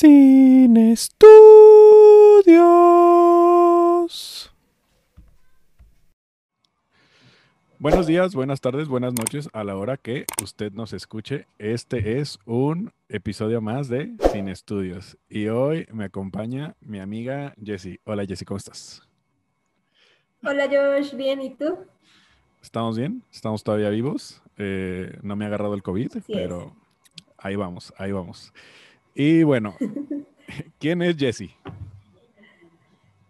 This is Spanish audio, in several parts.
Sin estudios. Buenos días, buenas tardes, buenas noches a la hora que usted nos escuche. Este es un episodio más de Sin Estudios y hoy me acompaña mi amiga Jessie. Hola Jessie, ¿cómo estás? Hola Josh, bien, ¿y tú? ¿Estamos bien? ¿Estamos todavía vivos? Eh, no me ha agarrado el COVID, pero ahí vamos, ahí vamos. Y bueno, ¿quién es Jessie?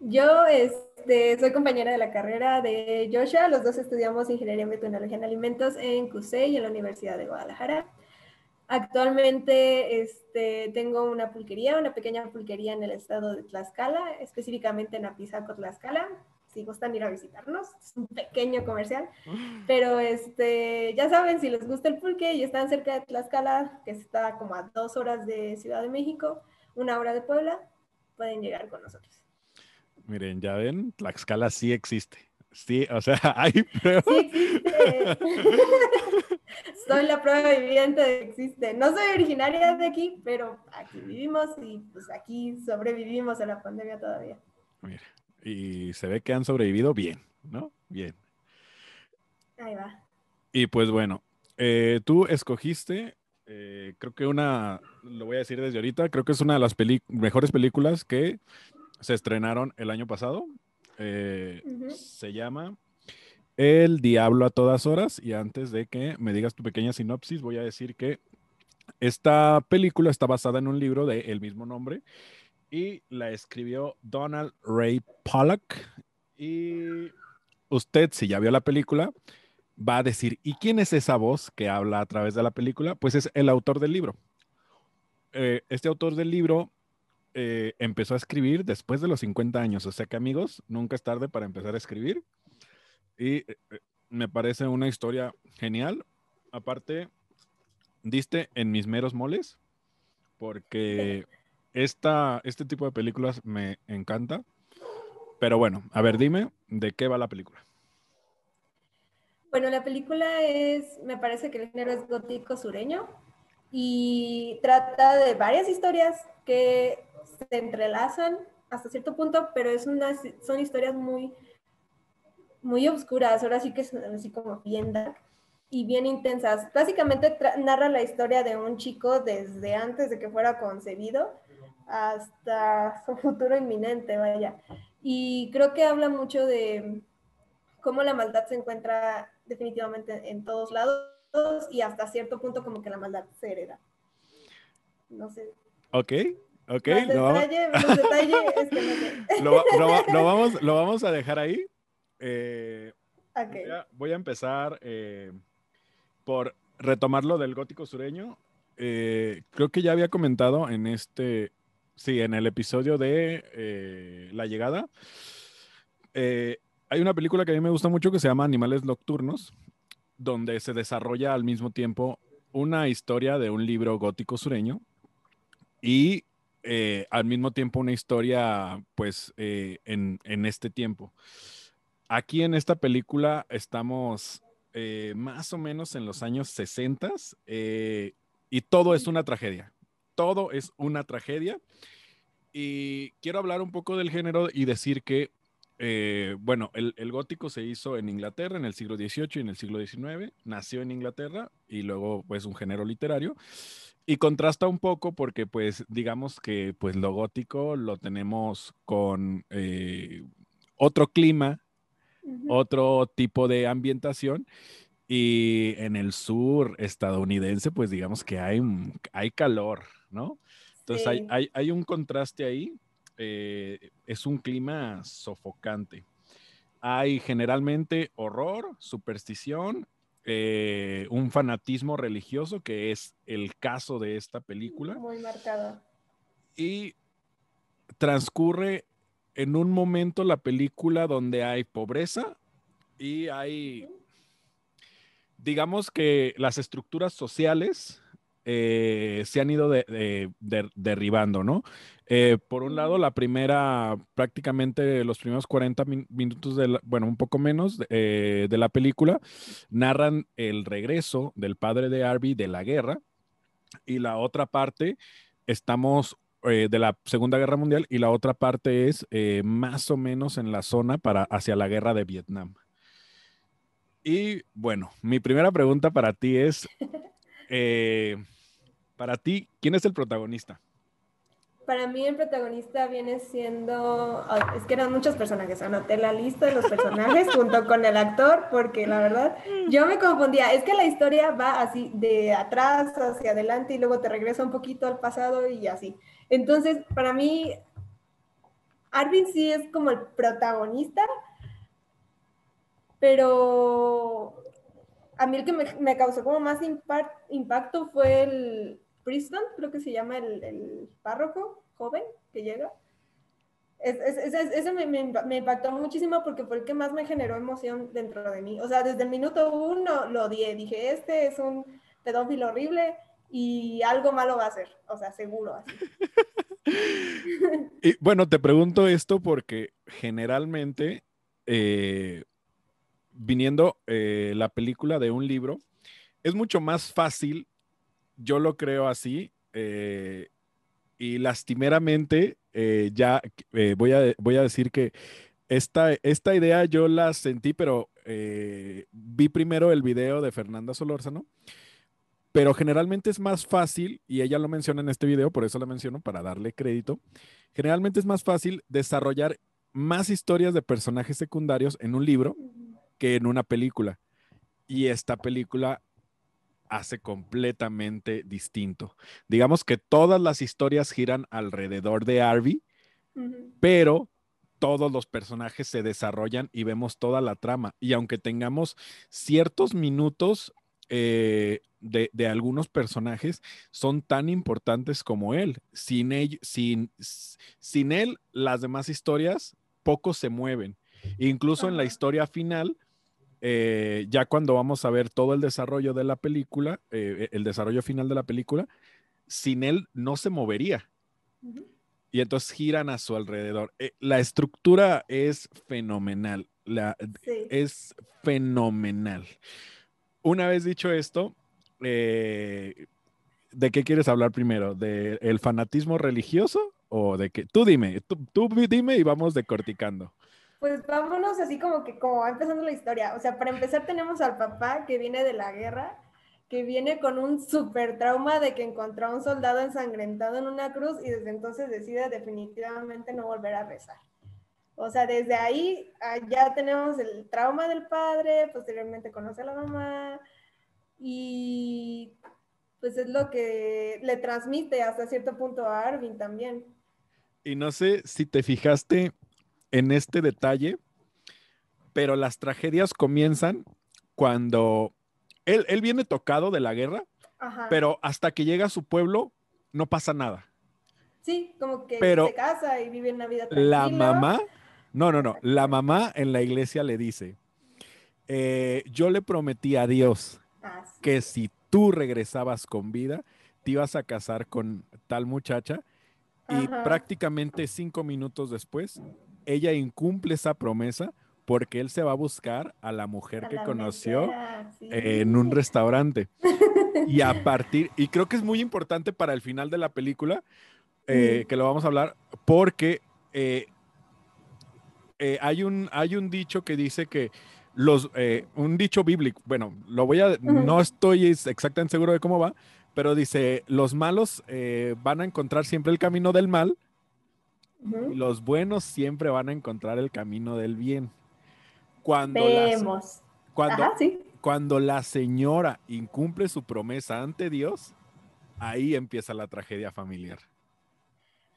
Yo este, soy compañera de la carrera de Joshua. Los dos estudiamos Ingeniería en Biotecnología en Alimentos en CUSEI, en la Universidad de Guadalajara. Actualmente este, tengo una pulquería, una pequeña pulquería en el estado de Tlaxcala, específicamente en Apizaco, Tlaxcala si gustan ir a visitarnos. Es un pequeño comercial. Pero este, ya saben, si les gusta el pulque y están cerca de Tlaxcala, que está como a dos horas de Ciudad de México, una hora de Puebla, pueden llegar con nosotros. Miren, ya ven, Tlaxcala sí existe. Sí, o sea, hay pruebas. Sí existe. soy la prueba viviente de que existe. No soy originaria de aquí, pero aquí vivimos y pues aquí sobrevivimos a la pandemia todavía. Mira, y se ve que han sobrevivido bien, ¿no? Bien. Ahí va. Y pues bueno, eh, tú escogiste, eh, creo que una, lo voy a decir desde ahorita, creo que es una de las mejores películas que se estrenaron el año pasado. Eh, se llama El Diablo a todas horas. Y antes de que me digas tu pequeña sinopsis, voy a decir que esta película está basada en un libro de el mismo nombre y la escribió Donald Ray Pollock. Y usted, si ya vio la película, va a decir, ¿y quién es esa voz que habla a través de la película? Pues es el autor del libro. Eh, este autor del libro eh, empezó a escribir después de los 50 años, o sea que amigos, nunca es tarde para empezar a escribir. Y eh, me parece una historia genial. Aparte, diste en mis meros moles, porque esta, este tipo de películas me encanta. Pero bueno, a ver, dime, ¿de qué va la película? Bueno, la película es, me parece que el género es gótico sureño y trata de varias historias que se entrelazan hasta cierto punto, pero es una, son historias muy, muy oscuras, ahora sí que son así como bien y bien intensas. Básicamente narra la historia de un chico desde antes de que fuera concebido hasta su futuro inminente, vaya. Y creo que habla mucho de cómo la maldad se encuentra definitivamente en todos lados y hasta cierto punto como que la maldad se hereda. No sé. Ok, ok. lo, vamos... lo, vamos, a dejar ahí. Eh, voy, a, empezar eh, por retomarlo del gótico sureño. Eh, creo que ya había comentado en este Sí, en el episodio de eh, La Llegada. Eh, hay una película que a mí me gusta mucho que se llama Animales Nocturnos, donde se desarrolla al mismo tiempo una historia de un libro gótico sureño y eh, al mismo tiempo una historia, pues, en, en, este tiempo. Aquí en esta película estamos más o menos en los años 60 y todo es una tragedia todo es una tragedia. Y quiero hablar un poco del género y decir que, eh, bueno, el, gótico se hizo en Inglaterra en el siglo XVIII y en el siglo XIX, nació en Inglaterra y luego pues un género literario. Y contrasta un poco porque pues digamos que pues lo gótico lo tenemos con eh, otro clima, otro tipo de ambientación y en el sur estadounidense, pues digamos que hay, hay calor, ¿no? Entonces hay, hay, un contraste ahí, eh, es un clima sofocante. Hay generalmente horror, superstición, eh, un fanatismo religioso, que es el caso de esta película. Muy marcado. Y transcurre en un momento la película donde hay pobreza y hay digamos que las estructuras sociales eh, se han ido derribando, ¿no? Eh, por un lado, la primera, prácticamente los primeros 40 minutos, de bueno, un poco menos eh, de la película, narran el regreso del padre de Arby de la guerra y la otra parte, estamos eh, de la Segunda Guerra Mundial y la otra parte es más o menos en la zona para hacia la guerra de Vietnam. Y bueno, mi primera pregunta para ti es, para ti, ¿quién es el protagonista? Para mí el protagonista viene siendo, es que eran muchos personajes, anoté la lista de los personajes junto con el actor, porque la verdad yo me confundía, es que la historia va así de atrás hacia adelante y luego te regresa un poquito al pasado y así. Entonces, para mí, Arvin sí es como el protagonista, pero a mí el que me, causó como más impacto fue el Preston, creo que se llama el, párroco joven que llega. ese me, impactó muchísimo porque fue el que más me generó emoción dentro de mí. O sea, desde el minuto uno lo odié. Dije, este es un pedófilo horrible y algo malo va a hacer. O sea, seguro así. y bueno, te pregunto esto porque generalmente eh, viniendo eh, la película de un libro, es mucho más fácil, yo lo creo así, eh, y lastimeramente, eh, ya voy, a, voy a decir que esta, esta idea yo la sentí, pero vi primero el video de Fernanda Solórzano, pero generalmente es más fácil, y ella lo menciona en este video, por eso la menciono, para darle crédito, generalmente es más fácil desarrollar más historias de personajes secundarios en un libro que en una película. Y esta película hace completamente distinto. Digamos que todas las historias giran alrededor de Harvey, pero todos los personajes se desarrollan y vemos toda la trama. Y aunque tengamos ciertos minutos eh, de, algunos personajes, son tan importantes como él. Sin él, sin, sin él, las demás historias poco se mueven. Incluso en la historia final, eh, ya cuando vamos a ver todo el desarrollo de la película, eh, el desarrollo final de la película, sin él no se movería. Y entonces giran a su alrededor. Eh, la estructura es fenomenal. La, Es fenomenal. Una vez dicho esto, ¿de qué quieres hablar primero? ¿Del fanatismo religioso o de qué? Tú dime, tú, tú dime y vamos decorticando. Pues vámonos así como que como va empezando la historia. O sea, para empezar tenemos al papá que viene de la guerra, que viene con un super trauma de que encontró a un soldado ensangrentado en una cruz y desde entonces decide definitivamente no volver a rezar. O sea, desde ahí ah, ya tenemos el trauma del padre, posteriormente conoce a la mamá y pues es lo que le transmite hasta cierto punto a Arvin también. Y no sé si te fijaste en este detalle, pero las tragedias comienzan cuando él, viene tocado de la guerra, pero hasta que llega a su pueblo no pasa nada. Sí, como que se casa y vive una vida tranquila. La mamá, no, no, no, la mamá en la iglesia le dice, eh, yo le prometí a Dios ah, que si tú regresabas con vida, te ibas a casar con tal muchacha y prácticamente cinco minutos después ella incumple esa promesa porque él se va a buscar a la mujer que conoció en un restaurante. y a partir, y creo que es muy importante para el final de la película, eh, que lo vamos a hablar, porque eh, eh, hay, un, hay un dicho que dice que los, un dicho bíblico, bueno, lo voy a, no estoy exactamente seguro de cómo va, pero dice, los malos van a encontrar siempre el camino del mal los buenos siempre van a encontrar el camino del bien. Cuando, La, cuando, cuando la señora incumple su promesa ante Dios, ahí empieza la tragedia familiar.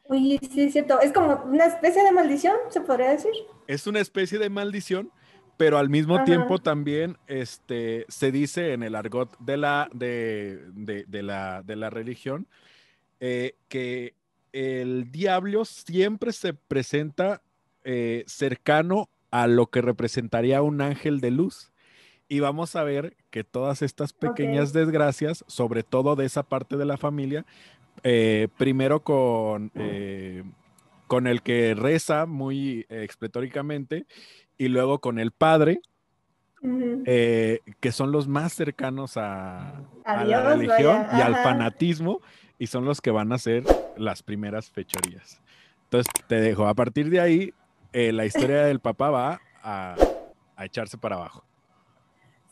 Uy, sí, es cierto. Es como una especie de maldición, se podría decir. Es una especie de maldición, pero al mismo tiempo también este, se dice en el argot de la, de, la, de la religión eh, que el diablo siempre se presenta eh, cercano a lo que representaría un ángel de luz. Y vamos a ver que todas estas pequeñas desgracias, sobre todo de esa parte de la familia, eh, primero con, eh, con el que reza muy expletóricamente y luego con el padre, que son los más cercanos a, la religión y al fanatismo, y son los que van a hacer las primeras fechorías. Entonces te dejo, a partir de ahí, eh, la historia del papá va a, a echarse para abajo.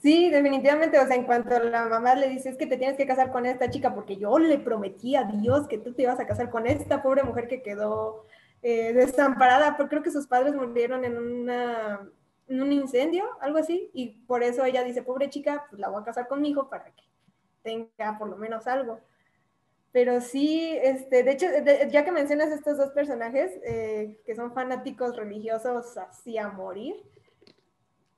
Sí, definitivamente, o sea, en cuanto la mamá le dice es que te tienes que casar con esta chica porque yo le prometí a Dios que tú te ibas a casar con esta pobre mujer que quedó eh, desamparada, porque creo que sus padres murieron en, una, en un incendio, algo así, y por eso ella dice, pobre chica, pues la voy a casar con mi hijo para que tenga por lo menos algo. Pero sí, este, de hecho, ya que mencionas estos dos personajes eh, que son fanáticos religiosos así a morir,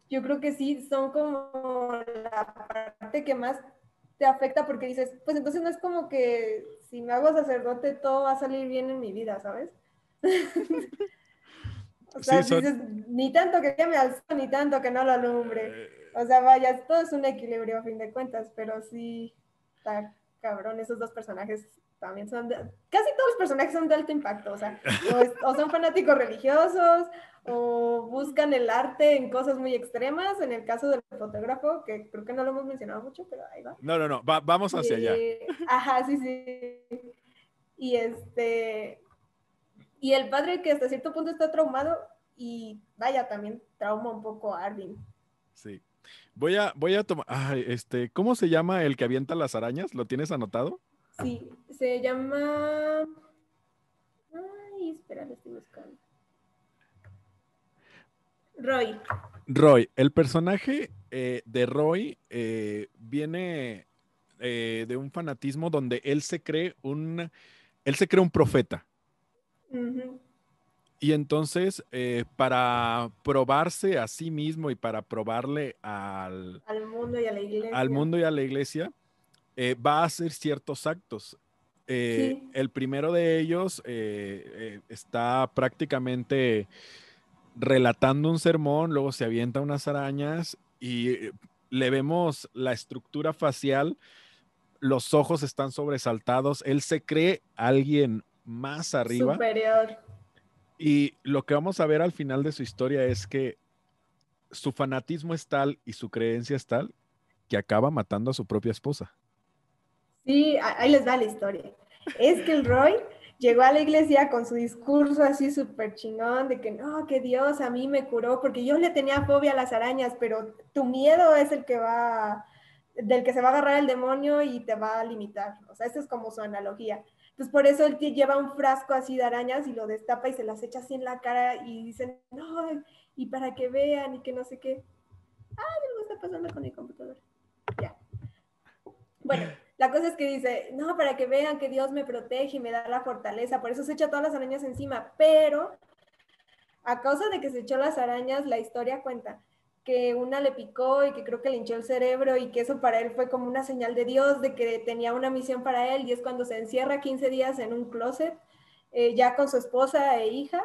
yo creo que sí son como la parte que más te afecta porque dices, pues entonces no es como que si me hago sacerdote todo va a salir bien en mi vida, ¿sabes? o sea, dices, ni tanto que me al ni tanto que no lo alumbre. Eh. O sea, vaya, todo es un equilibrio a fin de cuentas, pero sí está cabrón, esos dos personajes también son de, casi todos los personajes son de alto impacto, o sea, o, son fanáticos religiosos, o buscan el arte en cosas muy extremas, en el caso del fotógrafo, que creo que no lo hemos mencionado mucho, pero ahí va. No, no, no, vamos hacia allá. Ajá, sí, sí. Y este, y el padre que hasta cierto punto está traumado, y vaya, también trauma un poco a Arvin. Sí. Voy a, voy a tomar, este, ¿cómo se llama el que avienta las arañas? ¿Lo tienes anotado? Sí, se llama. Ay, espera, lo estoy buscando. Roy. Roy, el personaje eh, de Roy eh, viene eh, de un fanatismo donde él se cree un, él se cree un profeta. Y entonces, para probarse a sí mismo y para probarle al, al mundo y a la iglesia, al mundo y a la iglesia eh, va a hacer ciertos actos. Eh, el primero de ellos eh, está prácticamente relatando un sermón, luego se avienta unas arañas y le vemos la estructura facial, los ojos están sobresaltados, él se cree alguien más arriba. Superior. Y lo que vamos a ver al final de su historia es que su fanatismo es tal y su creencia es tal que acaba matando a su propia esposa. Sí, ahí les da la historia. Es que el Roy llegó a la iglesia con su discurso así súper chingón de que no, que Dios a mí me curó porque yo le tenía fobia a las arañas, pero tu miedo es el que va, del que se va a agarrar el demonio y te va a limitar. O sea, esa es como su analogía. Entonces, por eso él lleva un frasco así de arañas y lo destapa y se las echa así en la cara y dicen, no, y para que vean y que no sé qué. Ah, algo está pasando con mi computadora. Ya. Bueno, la cosa es que dice, no, para que vean que Dios me protege y me da la fortaleza, por eso se echa todas las arañas encima, pero a causa de que se echó las arañas, la historia cuenta que una le picó y que creo que le hinchó el cerebro y que eso para él fue como una señal de Dios, de que tenía una misión para él y es cuando se encierra 15 días en un closet, eh, ya con su esposa e hija,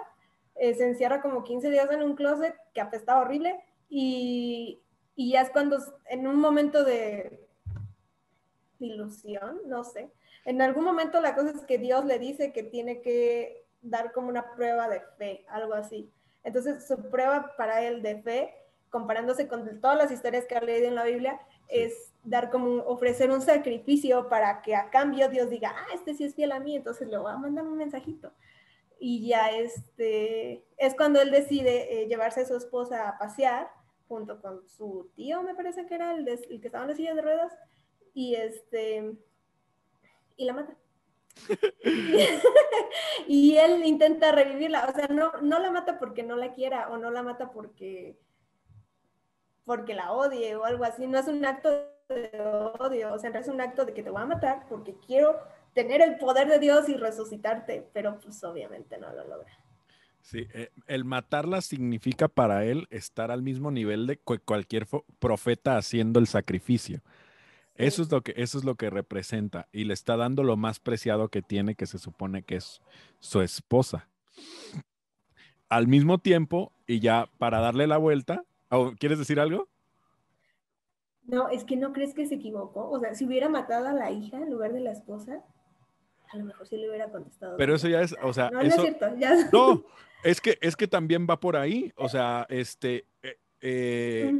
eh, se encierra como 15 días en un closet que apestaba horrible y, y ya es cuando en un momento de ilusión, no sé. En algún momento la cosa es que Dios le dice que tiene que dar como una prueba de fe, algo así. Entonces su prueba para él de fe, comparándose con todas las historias que ha leído en la Biblia, es dar como ofrecer un sacrificio para que a cambio Dios diga, ah, este sí es fiel a mí, entonces le voy a mandar un mensajito. Y ya este, es cuando él decide eh, llevarse a su esposa a pasear junto con su tío, me parece que era el, el que estaba en la silla de ruedas, y este y la mata. y él intenta revivirla, o sea, no, no la mata porque no la quiera o no la mata porque porque la odie o algo así, no es un acto de odio, o sea, es un acto de que te voy a matar porque quiero tener el poder de Dios y resucitarte, pero pues obviamente no lo logra. Sí, eh, el matarla significa para él estar al mismo nivel de cualquier profeta haciendo el sacrificio. Eso es lo que, eso es lo que representa y le está dando lo más preciado que tiene, que se supone que es su esposa. Al mismo tiempo, y ya para darle la vuelta, ¿quieres decir algo? No, es que no crees que se equivocó. O sea, si hubiera matado a la hija en lugar de la esposa, a lo mejor sí le hubiera contestado. Pero eso ya es, o sea, no, es cierto. No, es que, es que también va por ahí. O sea, este, eh, eh,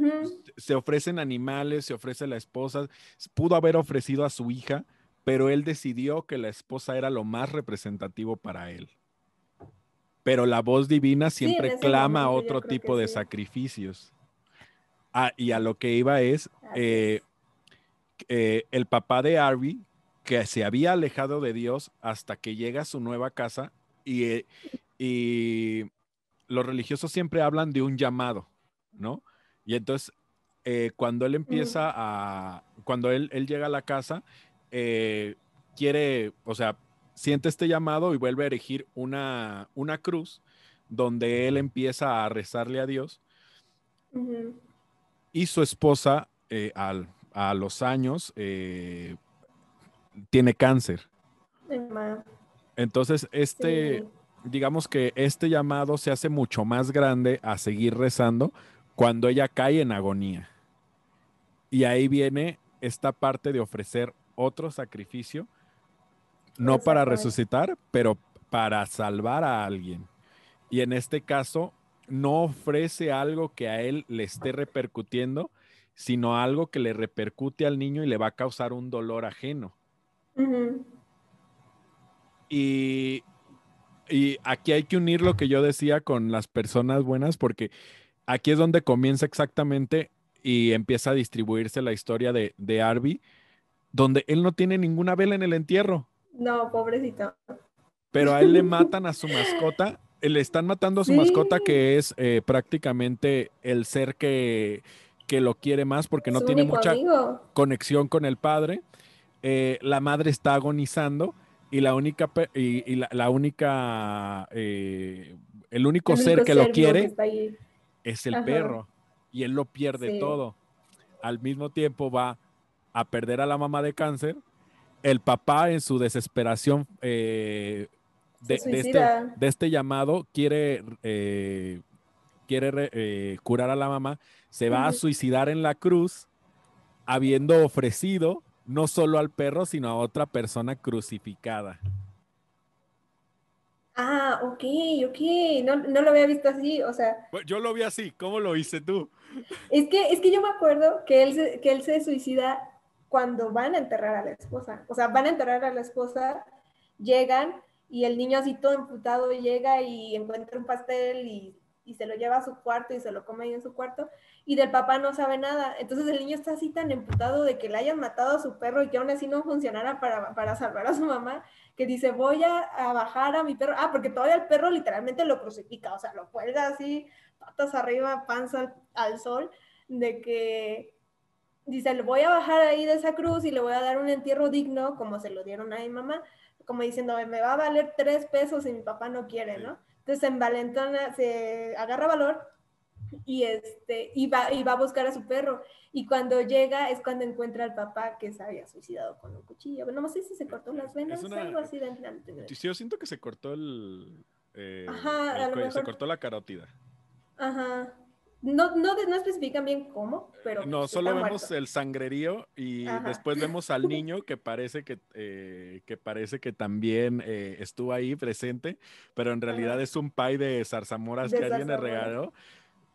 se ofrecen animales, se ofrece la esposa, pudo haber ofrecido a su hija, pero él decidió que la esposa era lo más representativo para él. Pero la voz divina siempre clama otro tipo de sacrificios. Ah, y a lo que iba es, eh, eh, el papá de Harvey, que se había alejado de Dios hasta que llega a su nueva casa y, eh, y los religiosos siempre hablan de un llamado, ¿no? Y entonces, cuando él empieza a, cuando él, él llega a la casa, quiere, o sea, siente este llamado y vuelve a erigir una, una cruz donde él empieza a rezarle a Dios y su esposa eh, a los años eh, tiene cáncer. Entonces, este, digamos que este llamado se hace mucho más grande a seguir rezando cuando ella cae en agonía. Y ahí viene esta parte de ofrecer otro sacrificio, no para resucitar, pero para salvar a alguien. Y en este caso, no ofrece algo que a él le esté repercutiendo, sino algo que le repercute al niño y le va a causar un dolor ajeno. y, y, aquí hay que unir lo que yo decía con las personas buenas, porque aquí es donde comienza exactamente y empieza a distribuirse la historia de, de Arby, donde él no tiene ninguna vela en el entierro. No, pobrecito. Pero a él le matan a su mascota le están matando a su mascota, que es eh, prácticamente el ser que, lo quiere más porque no tiene mucha conexión con el padre. Eh, la madre está agonizando y la única, y, la, única, eh, el único ser que lo quiere es el perro y él lo pierde todo. Al mismo tiempo va a perder a la mamá de cáncer. El papá en su desesperación este, de, este, llamado quiere, eh, quiere eh, curar a la mamá, se va a suicidar en la cruz, habiendo ofrecido no solo al perro, sino a otra persona crucificada. Ah, ok, ok, no, lo había visto así, o sea. Yo lo vi así, ¿cómo lo hice tú? Es que, es que yo me acuerdo que él, que él se suicida cuando van a enterrar a la esposa, o sea, van a enterrar a la esposa, llegan y el niño así todo emputado llega y encuentra un pastel y, se lo lleva a su cuarto y se lo come ahí en su cuarto y del papá no sabe nada. Entonces el niño está así tan emputado de que le hayan matado a su perro y que aún así no funcionara para, salvar a su mamá, que dice voy a, bajar a mi perro. Ah, porque todavía el perro literalmente lo crucifica, o sea, lo cuelga así, patas arriba, panza al, al sol, de que dice, le voy a bajar ahí de esa cruz y le voy a dar un entierro digno como se lo dieron a mi mamá como diciendo, me va a valer tres pesos y mi papá no quiere, ¿no? Entonces en Valentona se agarra valor y, este, y, va, y va a buscar a su perro. Y cuando llega es cuando encuentra al papá que se había suicidado con un cuchillo. No sé si se cortó las venas o algo así. De, yo siento que se cortó el... Eh, Ajá, Se cortó la carótida. Ajá. No, no, no especifican bien cómo, pero. No, solo vemos el sangrerío y después vemos al niño que parece que, eh, que parece que también eh, estuvo ahí presente, pero en realidad es un pay de zarzamoras que alguien le regaló.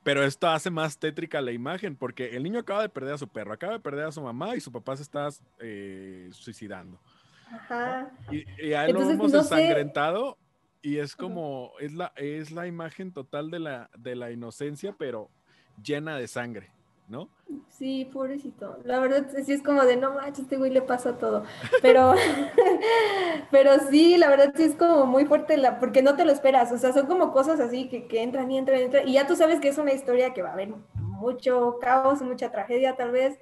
Pero esto hace más tétrica la imagen, porque el niño acaba de perder a su perro, acaba de perder a su mamá y su papá se está eh, suicidando. Ajá. Y, y a él lo vemos ensangrentado y es como, es la, es la imagen total de la, de la inocencia, pero llena de sangre, ¿no? Sí, pobrecito. La verdad, sí es como de, no manches, este güey le pasa todo. Pero, pero sí, la verdad sí es como muy fuerte, la, porque no te lo esperas. O sea, son como cosas así que, que entran y entran y entran. Y ya tú sabes que es una historia que va a haber mucho caos, mucha tragedia tal vez.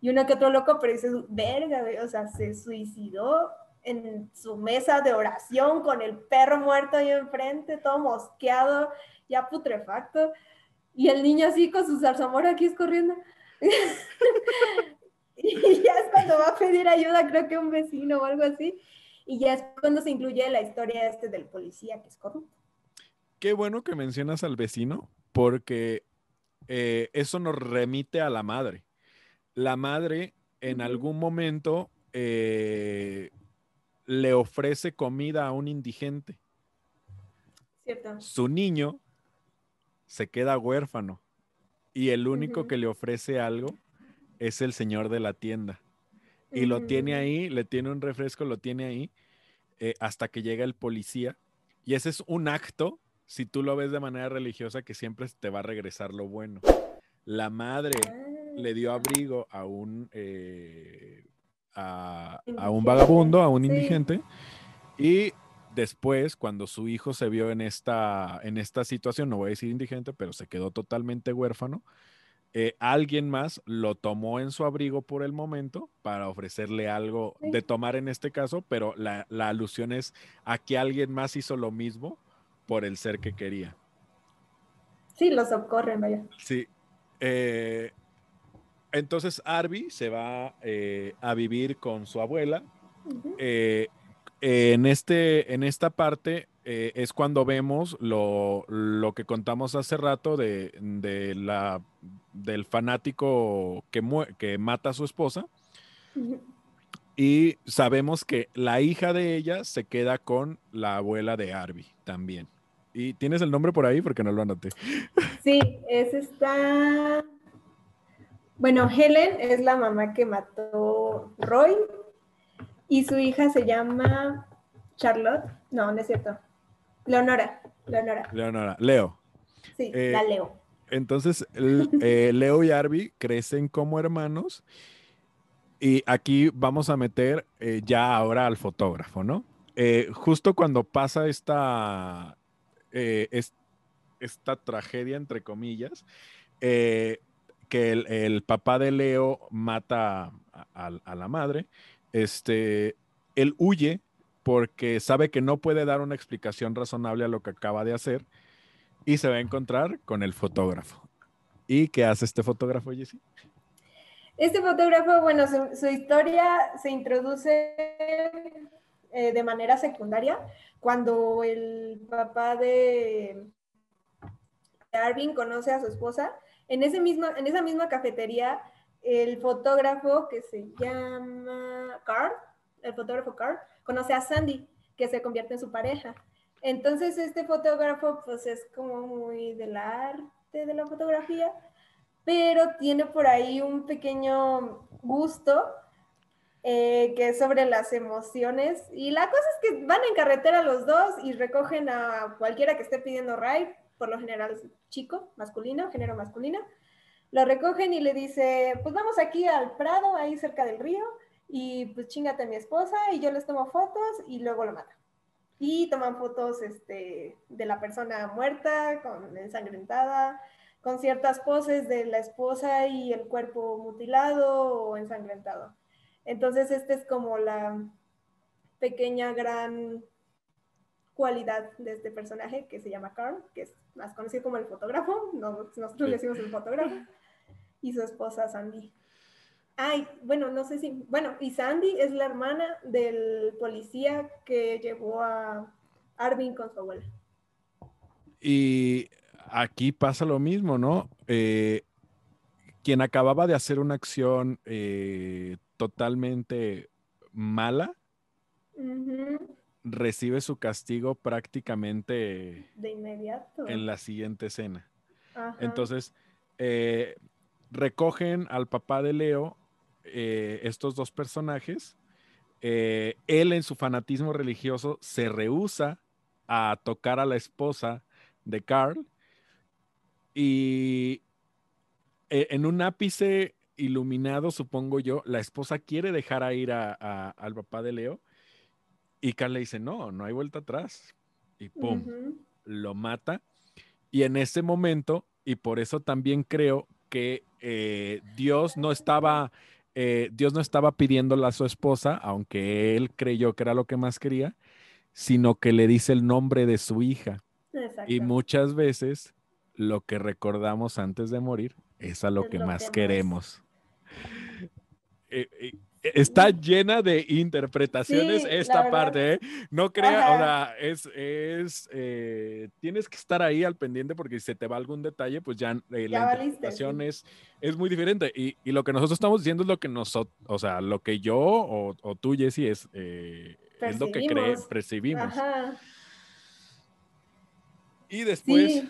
Y uno que otro loco, pero dices, verga, o sea, se suicidó en su mesa de oración con el perro muerto ahí enfrente, todo mosqueado, ya putrefacto, y el niño así con su zarzamora aquí escorriendo. y ya es cuando va a pedir ayuda, creo que un vecino o algo así, y ya es cuando se incluye la historia este del policía que es corrupto. Qué bueno que mencionas al vecino, porque eh, eso nos remite a la madre. La madre en algún momento eh, le ofrece comida a un indigente. Su niño se queda huérfano y el único que le ofrece algo es el señor de la tienda. Y lo tiene ahí, le tiene un refresco, lo tiene ahí, eh, hasta que llega el policía. Y ese es un acto, si tú lo ves de manera religiosa, que siempre te va a regresar lo bueno. La madre le dio ah. abrigo a un, eh, a, un vagabundo, a un indigente, y después, cuando su hijo se vio en esta, en esta situación, no voy a decir indigente, pero se quedó totalmente huérfano, eh, alguien más lo tomó en su abrigo por el momento para ofrecerle algo de tomar en este caso, pero la, alusión es a que alguien más hizo lo mismo por el ser que quería. Sí, lo socorren, vaya. Sí. Eh, entonces Arby se va eh, a vivir con su abuela. en, este, en esta parte es cuando vemos lo, que contamos hace rato de, de la del fanático que, que mata a su esposa. Y sabemos que la hija de ella se queda con la abuela de Arby también. ¿Y tienes el nombre por ahí? Porque no lo anoté. Sí, es esta. Bueno, Helen es la mamá que mató Roy. Y su hija se llama Charlotte. No, no es cierto. Leonora. Leonora. Leonora. Leo. Sí, la eh, Leo. Entonces, eh, Leo y Arby crecen como hermanos. Y aquí vamos a meter eh, ya ahora al fotógrafo, ¿no? Justo cuando pasa esta, esta tragedia, entre comillas, que el, papá de Leo mata a, la madre, este, él huye porque sabe que no puede dar una explicación razonable a lo que acaba de hacer y se va a encontrar con el fotógrafo. ¿Y qué hace este fotógrafo, Jessy? Este fotógrafo, bueno, su, historia se introduce eh, de manera secundaria cuando el papá de Arvin conoce a su esposa. En, ese mismo, en esa misma cafetería, el fotógrafo que se llama Carl, el fotógrafo Carl, conoce a Sandy, que se convierte en su pareja. Entonces este fotógrafo pues es como muy del arte de la fotografía, pero tiene por ahí un pequeño gusto eh, que es sobre las emociones. Y la cosa es que van en carretera los dos y recogen a cualquiera que esté pidiendo ride, por lo general chico, masculino, género masculino. Lo recogen y le dice, pues vamos aquí al Prado, ahí cerca del río, y pues chingate a mi esposa y yo les tomo fotos y luego lo matan y toman fotos este, de la persona muerta, con ensangrentada, con ciertas poses de la esposa y el cuerpo mutilado o ensangrentado. Entonces, esta es como la pequeña gran cualidad de este personaje que se llama Carl, que es más conocido como el fotógrafo, nosotros le decimos el fotógrafo, y su esposa Sandy. Ay, bueno, no sé si, bueno, y Sandy es la hermana del policía que llevó a Arvin con su abuela. Y aquí pasa lo mismo, ¿no? Eh, quien acababa de hacer una acción eh, totalmente mala, recibe su castigo prácticamente de inmediato en la siguiente escena. Entonces, eh, recogen al papá de Leo eh, estos dos personajes, eh, él en su fanatismo religioso se rehúsa a tocar a la esposa de Carl y en un ápice iluminado, supongo yo, la esposa quiere dejar a ir al papá de Leo y Carl le dice, no, no hay vuelta atrás. Y pum, lo mata. Y en ese momento, y por eso también creo que Dios no estaba eh, Dios no estaba pidiéndole a su esposa, aunque él creyó que era lo que más quería, sino que le dice el nombre de su hija. Y muchas veces lo que recordamos antes de morir es a lo que más queremos. Eh, eh, está llena de interpretaciones esta parte, ¿eh? No crea, ahora es, es eh, tienes que estar ahí al pendiente porque si se te va algún detalle, pues ya, eh, la interpretación es, es, muy diferente. Y, y, lo que nosotros estamos diciendo es lo que nosotros, o sea, lo que yo o, o tú, Jesse, es, es lo que cree, percibimos. Y después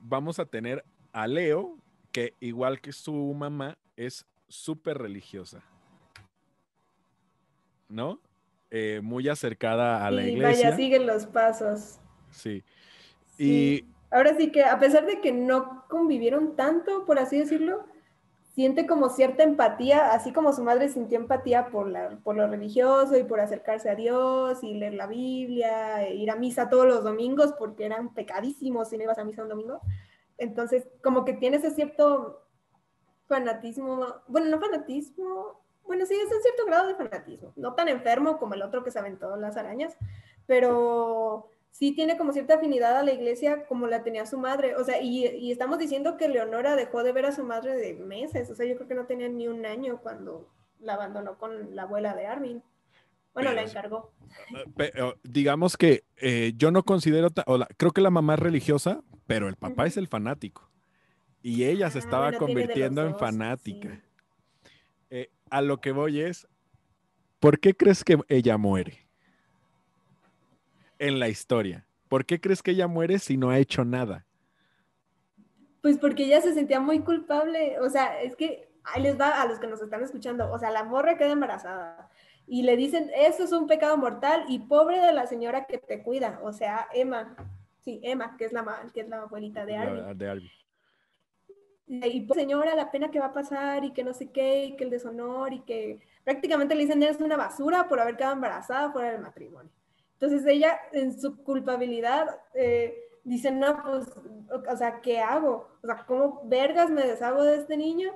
vamos a tener a Leo, que igual que su mamá, es súper religiosa. ¿No? Eh, muy acercada a la iglesia. Vaya, siguen los pasos. Sí. Y. Ahora sí que, a pesar de que no convivieron tanto, por así decirlo, siente como cierta empatía, así como su madre sintió empatía por, la, por lo religioso y por acercarse a Dios y leer la Biblia, e ir a misa todos los domingos porque eran pecadísimos si no ibas a misa un domingo. Entonces, como que tiene ese cierto fanatismo, bueno, no fanatismo, bueno, sí, es un cierto grado de fanatismo, no tan enfermo como el otro que se aventó las arañas, pero sí tiene como cierta afinidad a la iglesia como la tenía su madre. O sea, y, estamos diciendo que Leonora dejó de ver a su madre de meses. O sea, yo creo que no tenía ni un año cuando la abandonó con la abuela de Armin. Bueno, la encargó. digamos que eh, yo no considero, o creo que la mamá es religiosa, pero el papá es el fanático. Y ella se estaba convirtiendo en fanática. Eh, a lo que voy es, ¿por qué crees que ella muere? en la historia. ¿Por qué crees que ella muere si no ha hecho nada? Pues porque ella se sentía muy culpable. O sea, es que ahí les va a los que nos están escuchando. O sea, la morra queda embarazada y le dicen, eso es un pecado mortal y pobre de la señora que te cuida. O sea, Emma. Sí, Emma, que es la, que es la abuelita de Arby. De Y pues, señora, la pena que va a pasar y que no sé qué, y que el deshonor y que prácticamente le dicen, eres una basura por haber quedado embarazada fuera del matrimonio. Entonces ella en su culpabilidad eh, dice, no, pues, o, sea, ¿qué hago? O sea, ¿cómo vergas me deshago de este niño?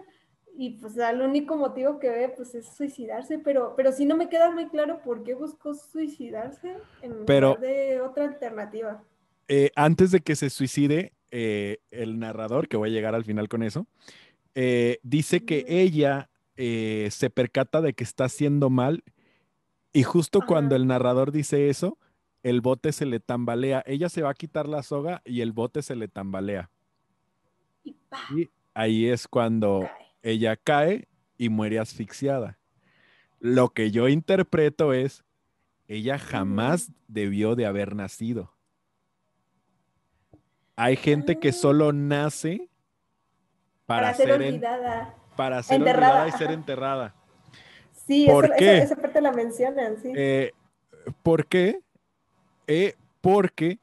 Y pues el único motivo que ve pues es suicidarse, pero, pero sí no me queda muy claro por qué buscó suicidarse en pero, lugar de otra alternativa. Eh, antes de que se suicide, eh, el narrador, que voy a llegar al final con eso, dice que ella se percata de que está haciendo mal y justo cuando el narrador dice eso, el bote se le tambalea. Ella se va a quitar la soga y el bote se le tambalea. Y, ahí es cuando ella cae y muere asfixiada. Lo que yo interpreto es, ella jamás debió de haber nacido. Hay gente que ah. solo nace para, ser, olvidada. para ser olvidada y ser enterrada. Sí, Esa, parte la mencionan, sí. Eh, ¿Por qué? Eh, porque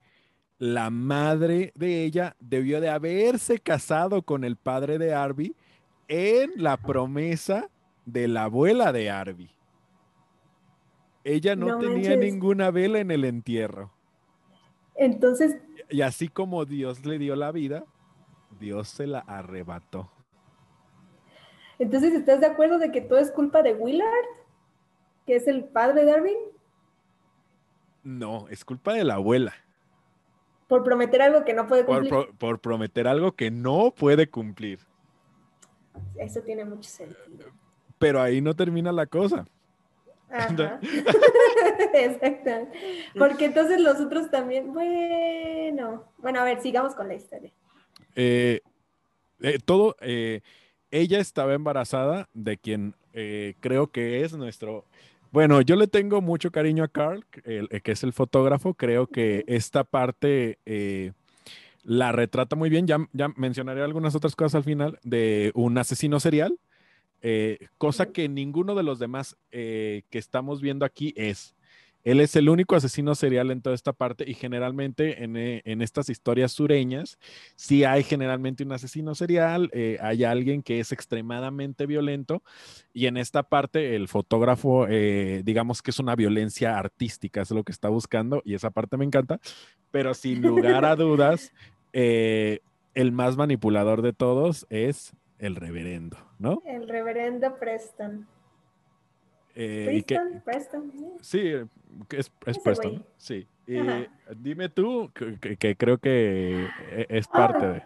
la madre de ella debió de haberse casado con el padre de Arby en la promesa de la abuela de Arby. Ella no, tenía ninguna vela en el entierro. Entonces. Y así como Dios le dio la vida, Dios se la arrebató. Entonces, ¿estás de acuerdo de que todo es culpa de Willard? ¿Que es el padre de Darwin? No, es culpa de la abuela. Por prometer algo que no puede cumplir. Por, prometer algo que no puede cumplir. Eso tiene mucho sentido. Pero ahí no termina la cosa. Exacto. Porque entonces los otros también, bueno, bueno, a ver, sigamos con la historia. Eh, eh, todo, eh, ella estaba embarazada de quien creo que es nuestro... Bueno, yo le tengo mucho cariño a Carl, el, eh, que es el fotógrafo. Creo que esta parte la retrata muy bien. Ya, ya, mencionaré algunas otras cosas al final de un asesino serial, cosa que ninguno de los demás que estamos viendo aquí es. Él es el único asesino serial en toda esta parte y generalmente en, eh, estas historias sureñas, si hay generalmente un asesino serial, eh, hay alguien que es extremadamente violento y en esta parte el fotógrafo, eh, digamos que es una violencia artística, es lo que está buscando y esa parte me encanta, pero sin lugar a dudas, el más manipulador de todos es el reverendo, ¿no? El reverendo Preston. Eh, Preston, Sí, es, es Preston. Sí. Y dime tú, que, creo que e, es parte de.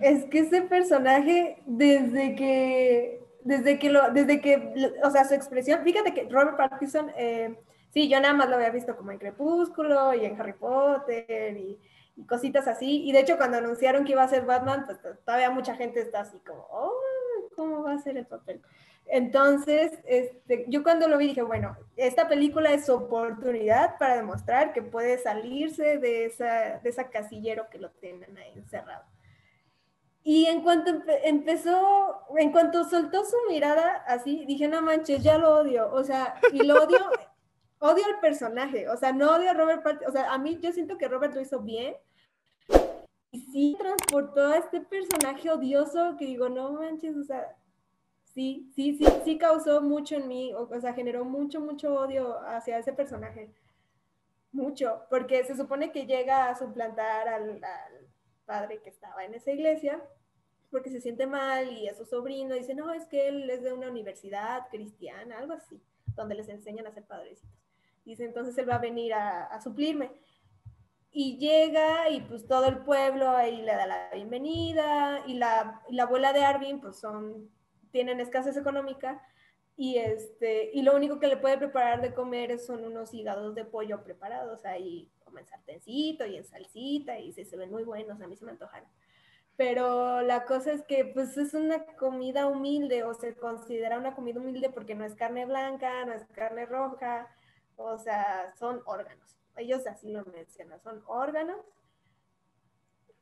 Es que ese personaje, desde que, desde que lo, desde que, o sea, su expresión, fíjate que Robert Pattinson, eh, sí, yo nada más lo había visto como en Crepúsculo y en Harry Potter y, cositas así. Y de hecho, cuando anunciaron que iba a ser Batman, pues todavía mucha gente está así como, oh, ¿cómo va a ser el papel? Entonces, este, yo cuando lo vi dije, bueno, esta película es oportunidad para demostrar que puede salirse de esa, de esa casillero que lo tienen ahí encerrado. Y en cuanto empezó, en cuanto soltó su mirada así, dije, no manches, ya lo odio. O sea, y lo odio, odio al personaje. O sea, no odio a Robert Pattinson. O sea, a mí yo siento que Robert lo hizo bien. Y sí transportó a este personaje odioso que digo, no manches, o sea, sí, sí, sí, sí causó mucho en mí. O, sea, generó mucho, mucho odio hacia ese personaje. Mucho, porque se supone que llega a suplantar al padre que estaba en esa iglesia porque se siente mal y a su sobrino dice, no, es que él es de una universidad cristiana, algo así, donde les enseñan a ser padrecitos. Dice, entonces él va a venir a, suplirme. Y llega y pues todo el pueblo ahí le da la bienvenida y la, la abuela de Arvin pues son, tienen escasez económica y, este, y lo único que le puede preparar de comer son unos hígados de pollo preparados ahí como en sartencito y en salsita y se, se ven muy buenos, a mí se me antojaron pero la cosa es que pues es una comida humilde o se considera una comida humilde porque no es carne blanca, no es carne roja, o sea, son órganos. Ellos así lo mencionan, son órganos.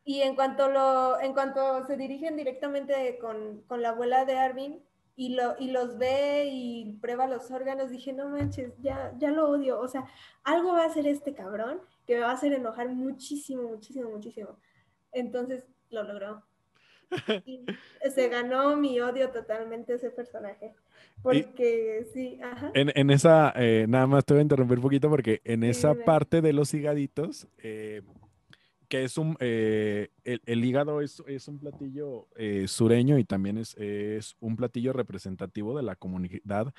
Y en cuanto, lo, en cuanto se dirigen directamente con, con la abuela de Arvin y, lo, y los ve y prueba los órganos, dije, no manches, ya, ya lo odio. O sea, algo va a hacer este cabrón que me va a hacer enojar muchísimo, muchísimo, muchísimo. Entonces, lo logró. se ganó mi odio totalmente ese personaje. Porque sí, ajá. En, esa, eh, nada más te voy a interrumpir un poquito porque en esa parte de los higaditos, eh, que es un, eh, el, hígado es, un platillo sureño y también es, es, un platillo representativo de la comunidad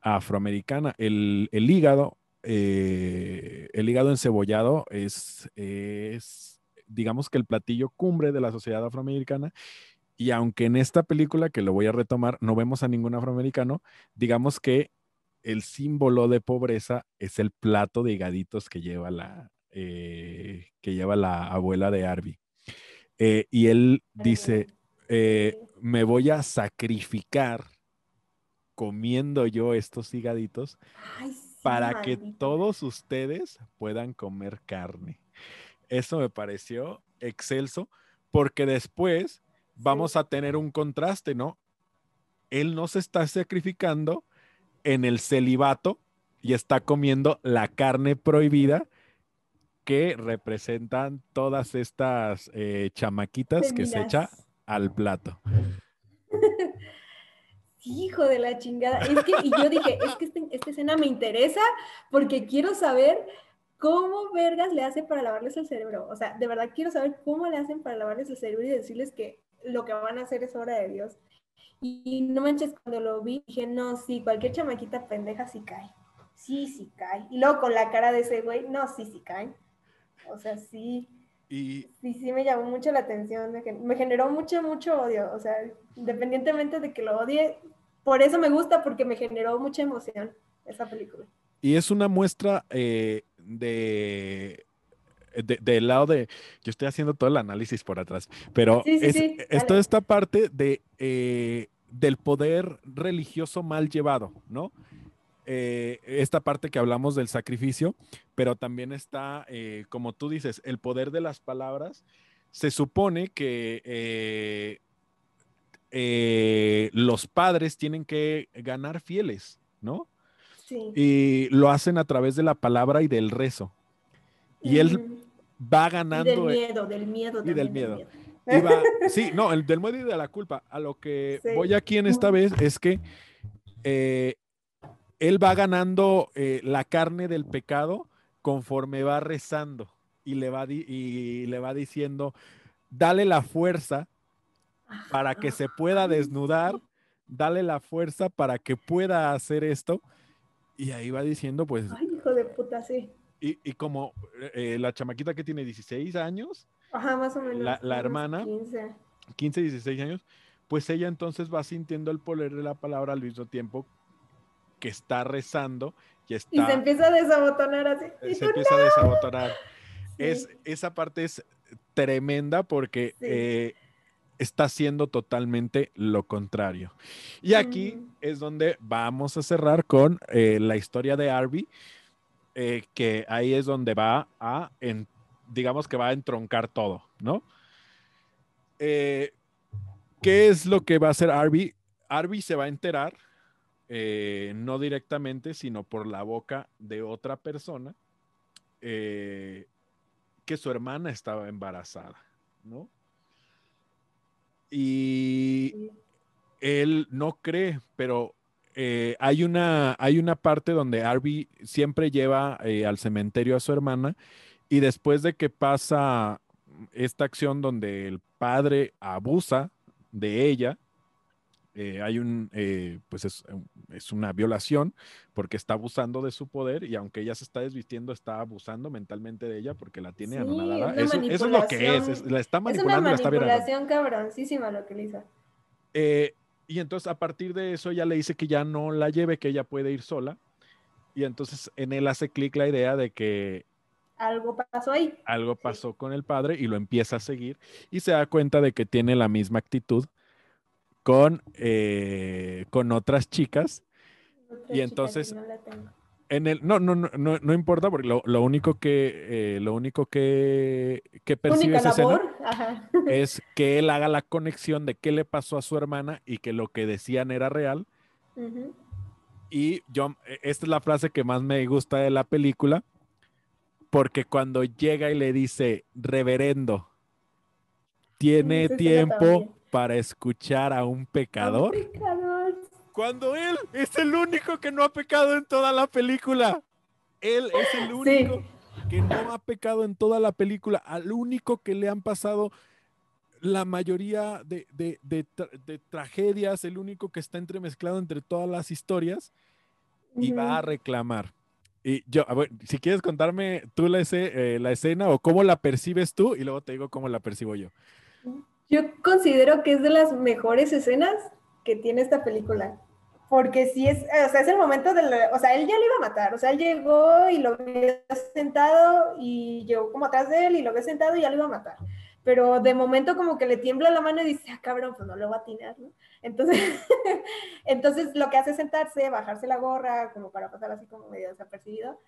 afroamericana. El, el hígado, el hígado encebollado es, es digamos que el platillo cumbre de la sociedad afroamericana. Y aunque en esta película, que lo voy a retomar, no vemos a ningún afroamericano, digamos que el símbolo de pobreza es el plato de higaditos que lleva la, eh, que lleva la abuela de Arby. Eh, y él dice, eh, me voy a sacrificar comiendo yo estos higaditos para que todos ustedes puedan comer carne. Eso me pareció excelso, porque después vamos a tener un contraste, ¿no? Él no se está sacrificando en el celibato y está comiendo la carne prohibida que representan todas estas eh, chamaquitas que se echa al plato. Hijo de la chingada. Es que, y yo dije, es que este, esta escena me interesa porque quiero saber ¿cómo vergas le hacen para lavarles el cerebro? O sea, de verdad quiero saber cómo le hacen para lavarles el cerebro y decirles que lo que van a hacer es obra de Dios. Y no manches, cuando lo vi, dije, no, sí, cualquier chamaquita pendeja sí cae. Sí, sí cae. Y luego con la cara de ese güey, no, sí, sí cae. O sea, sí. Y... Sí, sí, me llamó mucho la atención. Me generó mucho, mucho odio. O sea, independientemente de que lo odie, por eso me gusta, porque me generó mucha emoción esa película. Y es una muestra eh, de del lado de, yo estoy haciendo todo el análisis por atrás, pero es, toda esta parte de, eh, del poder religioso mal llevado, ¿no? Eh, esta parte que hablamos del sacrificio, pero también está, eh, como tú dices, el poder de las palabras. Se supone que los padres tienen que ganar fieles, ¿no? Y lo hacen a través de la palabra y del rezo. Y él va ganando. del miedo, del miedo. Y del miedo. sí, no, el del miedo y de la culpa. A lo que voy aquí en esta vez es que eh, él va ganando eh, la carne del pecado conforme va rezando y le va, y le va diciendo, dale la fuerza para que se pueda desnudar, dale la fuerza para que pueda hacer esto y ahí va diciendo, pues. Ay, hijo de puta, sí. Y, y como eh, la chamaquita que tiene 16 años. Ajá, más o menos. La, la hermana. 15. 15, 16 años. Pues ella entonces va sintiendo el poder de la palabra al mismo tiempo que está rezando y está. Y se empieza a desabotonar así. Se empieza a desabotonar. Es, esa parte es tremenda porque eh, está haciendo totalmente lo contrario. Y aquí es donde vamos a cerrar con eh, la historia de Arby, eh, que ahí es donde va a, en, digamos que va a entroncar todo, ¿no? Eh, ¿qué es lo que va a hacer Arby? Arby se va a enterar, no directamente, sino por la boca de otra persona, que su hermana estaba embarazada, ¿no? Y él no cree, pero eh, hay, una, hay una parte donde Arby siempre lleva al cementerio a su hermana y después de que pasa esta acción donde el padre abusa de ella, eh, hay un, eh, pues es, es, una violación porque está abusando de su poder y aunque ella se está desvistiendo, está abusando mentalmente de ella porque la tiene anonadada. Eso, es lo que es, la está manipulando. Es una manipulación cabroncísima lo que le hizo. Eh, y entonces a partir de eso ella le dice que ya no la lleve, que ella puede ir sola. Y entonces en él hace clic la idea de que algo pasó ahí. Algo pasó con el padre y lo empieza a seguir y se da cuenta de que tiene la misma actitud con, eh, con otras chicas. y entonces, no en el, no, no, no, no, importa porque lo, lo único que, eh, lo único que, que percibe esa escena es que él haga la conexión de qué le pasó a su hermana y que lo que decían era real. Y yo, e, esta es la frase que más me gusta de la película, porque cuando llega y le dice, reverendo, ¿tiene tiempo para escuchar a un pecador? Cuando él es el único que no ha pecado en toda la película. Él es el único que no ha pecado en toda la película. Al único que le han pasado la mayoría de, de tragedias, el único que está entremezclado entre todas las historias y va a reclamar. Y yo, si quieres contarme tú la, eh, la escena o cómo la percibes tú y luego te digo cómo la percibo yo. Yo considero que es de las mejores escenas que tiene esta película. Porque sí es, o sea, es el momento de, o sea, él ya lo iba a matar, o sea, él llegó y lo vio sentado y llegó como atrás de él y lo ve sentado y ya lo iba a matar. Pero de momento como que le tiembla la mano y dice, ah, cabrón, pues no lo va a atinar, ¿no? Entonces, entonces lo que hace es sentarse, bajarse la gorra, como para pasar así como medio desapercibido.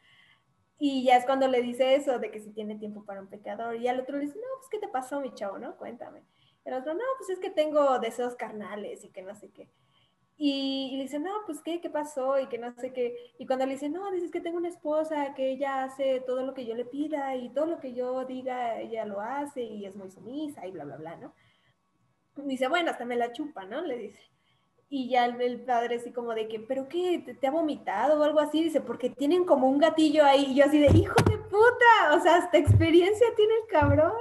Y ya es cuando le dice eso, de que si tiene tiempo para un pecador. Y al otro le dice, no, pues, ¿qué te pasó, mi chavo, no? Cuéntame. El otro, no, pues es que tengo deseos carnales y que no sé qué. Y, le dice, no, pues ¿qué? ¿Qué pasó? Y que no sé qué. Y cuando le dice, no, dices que tengo una esposa, que ella hace todo lo que yo le pida y todo lo que yo diga, ella lo hace y es muy sumisa y bla, bla, bla, ¿no? dice, bueno, hasta me la chupa, ¿no? Le dice. Y ya el, padre así como de que, ¿pero qué? ¿Te, ha vomitado o algo así? Dice, porque tienen como un gatillo ahí. Y yo así de, hijo de puta, o sea, hasta experiencia tiene el cabrón.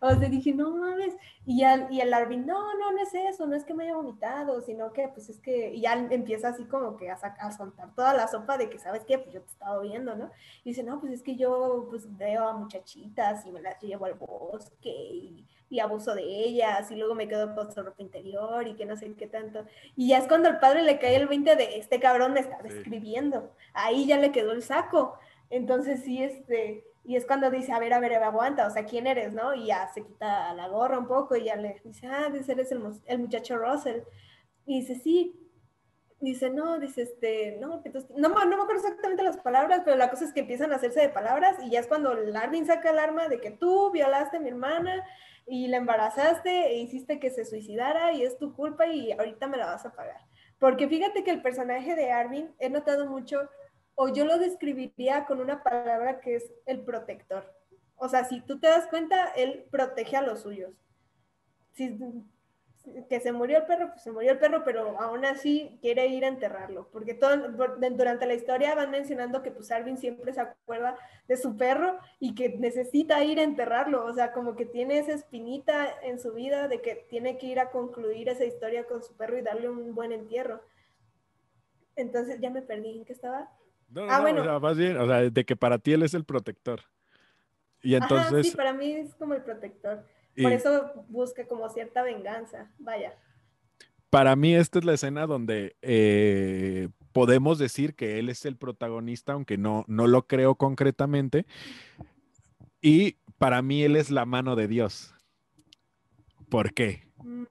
O sea, dije, no mames. Y, ya, y el Arvin, no, no, no es eso, no es que me haya vomitado, sino que pues es que, y ya empieza así como que a, a soltar toda la sopa de que, ¿sabes qué? Pues yo te estaba viendo, ¿no? Y dice, no, pues es que yo pues veo a muchachitas y me las llevo al bosque y y abuso de ellas y luego me quedo con su ropa interior y que no sé qué tanto. Y ya es cuando el padre le cae el 20 de este cabrón me está describiendo. Ahí ya le quedó el saco. Entonces sí, este, y es cuando dice, a ver, a ver, aguanta, o sea, ¿quién eres, no? Y ya se quita la gorra un poco y ya le dice, ah, dice, eres el, el muchacho Russell. Y dice, sí. Dice, no, dice, este, no, no, no me acuerdo exactamente las palabras, pero la cosa es que empiezan a hacerse de palabras y ya es cuando Larvin saca el arma de que tú violaste a mi hermana y la embarazaste e hiciste que se suicidara y es tu culpa y ahorita me la vas a pagar. Porque fíjate que el personaje de Arvin he notado mucho, o yo lo describiría con una palabra que es el protector. O sea, si tú te das cuenta, él protege a los suyos. Si, que se murió el perro, pues se murió el perro, pero aún así quiere ir a enterrarlo, porque todo, durante la historia van mencionando que pues Arvin siempre se acuerda de su perro y que necesita ir a enterrarlo, o sea, como que tiene esa espinita en su vida de que tiene que ir a concluir esa historia con su perro y darle un buen entierro. Entonces ya me perdí, ¿en qué estaba? Ah, bueno. O sea, más bien, o sea, de que para ti él es el protector. Y entonces... sí, para mí es como el protector. Por eso busca como cierta venganza, vaya. Para mí esta es la escena donde eh, podemos decir que él es el protagonista, aunque no, no lo creo concretamente. Y para mí él es la mano de Dios. ¿Por qué? Mm.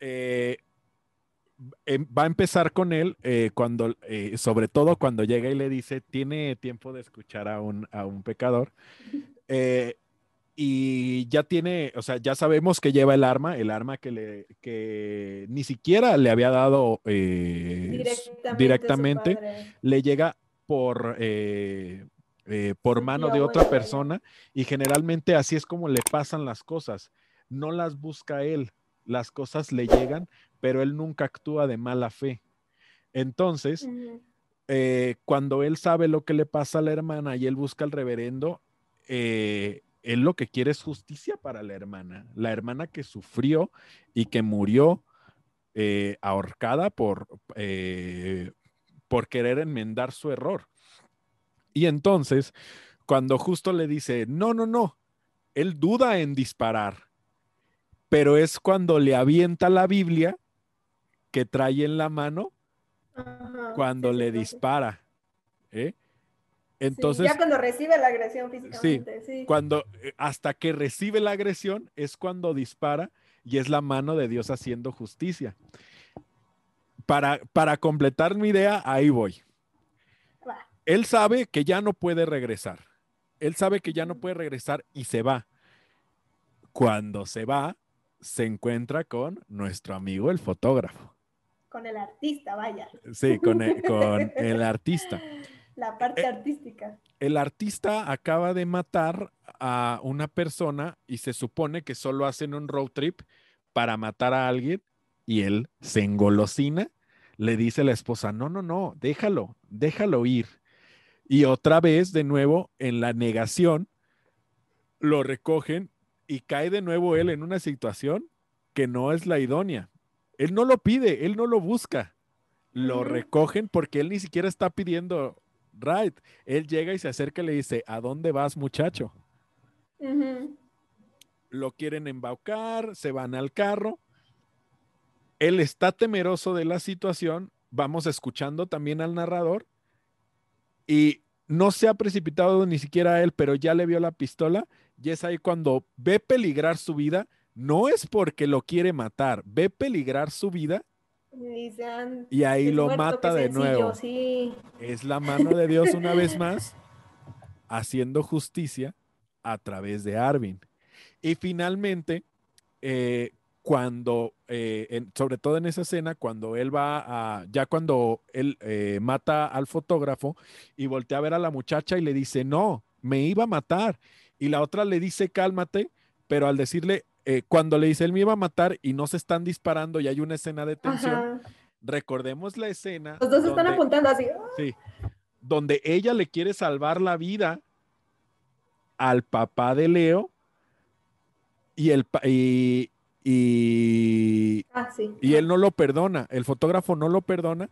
Eh, va a empezar con él eh, cuando, sobre todo cuando llega y le dice, tiene tiempo de escuchar a un, a un pecador y ya tiene, o sea, ya sabemos que lleva el arma, el arma que, le, que ni siquiera le había dado eh, directamente, le llega por, eh, eh, por mano de otra persona y generalmente así es como le pasan las cosas. No las busca él, las cosas le llegan, pero él nunca actúa de mala fe. Entonces, cuando él sabe lo que le pasa a la hermana y él busca al reverendo, eh, él lo que quiere es justicia para la hermana, la hermana que sufrió y que murió eh, ahorcada por, eh, por querer enmendar su error. Y entonces, cuando justo le dice, no, no, no, él duda en disparar, pero es cuando le avienta la Biblia que trae en la mano, cuando le dispara. ¿eh? Entonces, ya cuando recibe la agresión físicamente. Sí, Cuando, eh, hasta que recibe la agresión es cuando dispara y es la mano de Dios haciendo justicia. Para, para completar mi idea, ahí voy. Él sabe que ya no puede regresar. Él sabe que ya no puede regresar y se va. Cuando se va, se encuentra con nuestro amigo el fotógrafo. Con el artista, vaya. Sí, con con el artista. La parte eh, artística. El artista acaba de matar a una persona y se supone que solo hacen un road trip para matar a alguien y él se engolosina, le dice a la esposa, no, no, no, déjalo, déjalo ir. Y otra vez, de nuevo, en la negación, lo recogen y cae de nuevo él en una situación que no es la idónea. Él no lo pide, él no lo busca. Lo recogen porque él ni siquiera está pidiendo right. Él llega y se acerca y le dice, ¿a dónde vas muchacho? Lo quieren embaucar, se van al carro. Él está temeroso de la situación. Vamos escuchando también al narrador. Y no se ha precipitado ni siquiera a él, pero ya le vio la pistola. Y es ahí cuando ve peligrar su vida. No es porque lo quiere matar, ve peligrar su vida y ahí lo mata de nuevo. Es la mano de Dios una vez más haciendo justicia a través de Arvin. Y finalmente, eh, cuando, eh, sobre todo en esa escena, cuando él va a, ya cuando él eh, mata al fotógrafo y voltea a ver a la muchacha y le dice, no, me iba a matar. Y la otra le dice, cálmate, pero al decirle, eh, cuando le dice él me iba a matar y no se están disparando y hay una escena de tensión, recordemos la escena. Los dos están apuntando así. Sí, donde ella le quiere salvar la vida al papá de Leo y el y, y, ah, y él no lo perdona, el fotógrafo no lo perdona.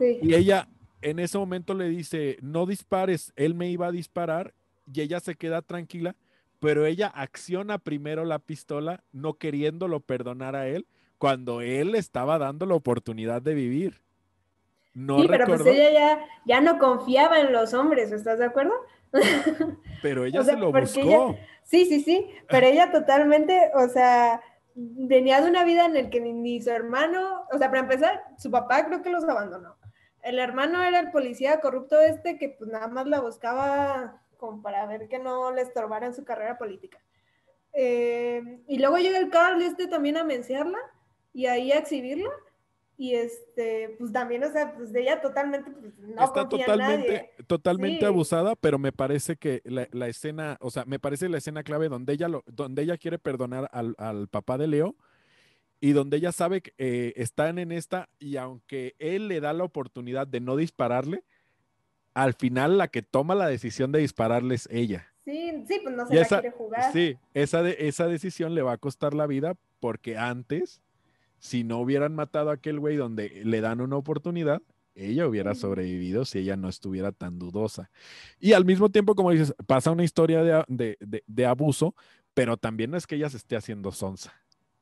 Y ella en ese momento le dice, no dispares, él me iba a disparar y ella se queda tranquila pero ella acciona primero la pistola no queriéndolo perdonar a él cuando él estaba dando la oportunidad de vivir. No sí, pero pues ella ya, ya, no confiaba en los hombres, ¿estás de acuerdo? Pero ella se lo buscó. sí, sí, sí, pero ella totalmente, o sea, venía de una vida en la que ni, ni, su hermano, o sea, para empezar, su papá creo que los abandonó. El hermano era el policía corrupto este que pues nada más la buscaba como para ver que no le estorbaran su carrera política. Eh, y luego llega el Carl este también a menciarla y ahí a exhibirla. Y este, pues también, o sea, pues de ella totalmente, pues, no Está totalmente, totalmente abusada, pero me parece que la, escena, o sea, me parece la escena clave donde ella, lo, donde ella quiere perdonar al, al papá de Leo y donde ella sabe que eh, están en esta y aunque él le da la oportunidad de no dispararle, al final la que toma la decisión de dispararle es ella. Sí, sí, pues no se la quiere jugar. Sí, esa, de, esa decisión le va a costar la vida porque antes, si no hubieran matado a aquel güey donde le dan una oportunidad, ella hubiera sobrevivido si ella no estuviera tan dudosa. Y al mismo tiempo, como dices, pasa una historia de, abuso, pero también no es que ella se esté haciendo sonsa.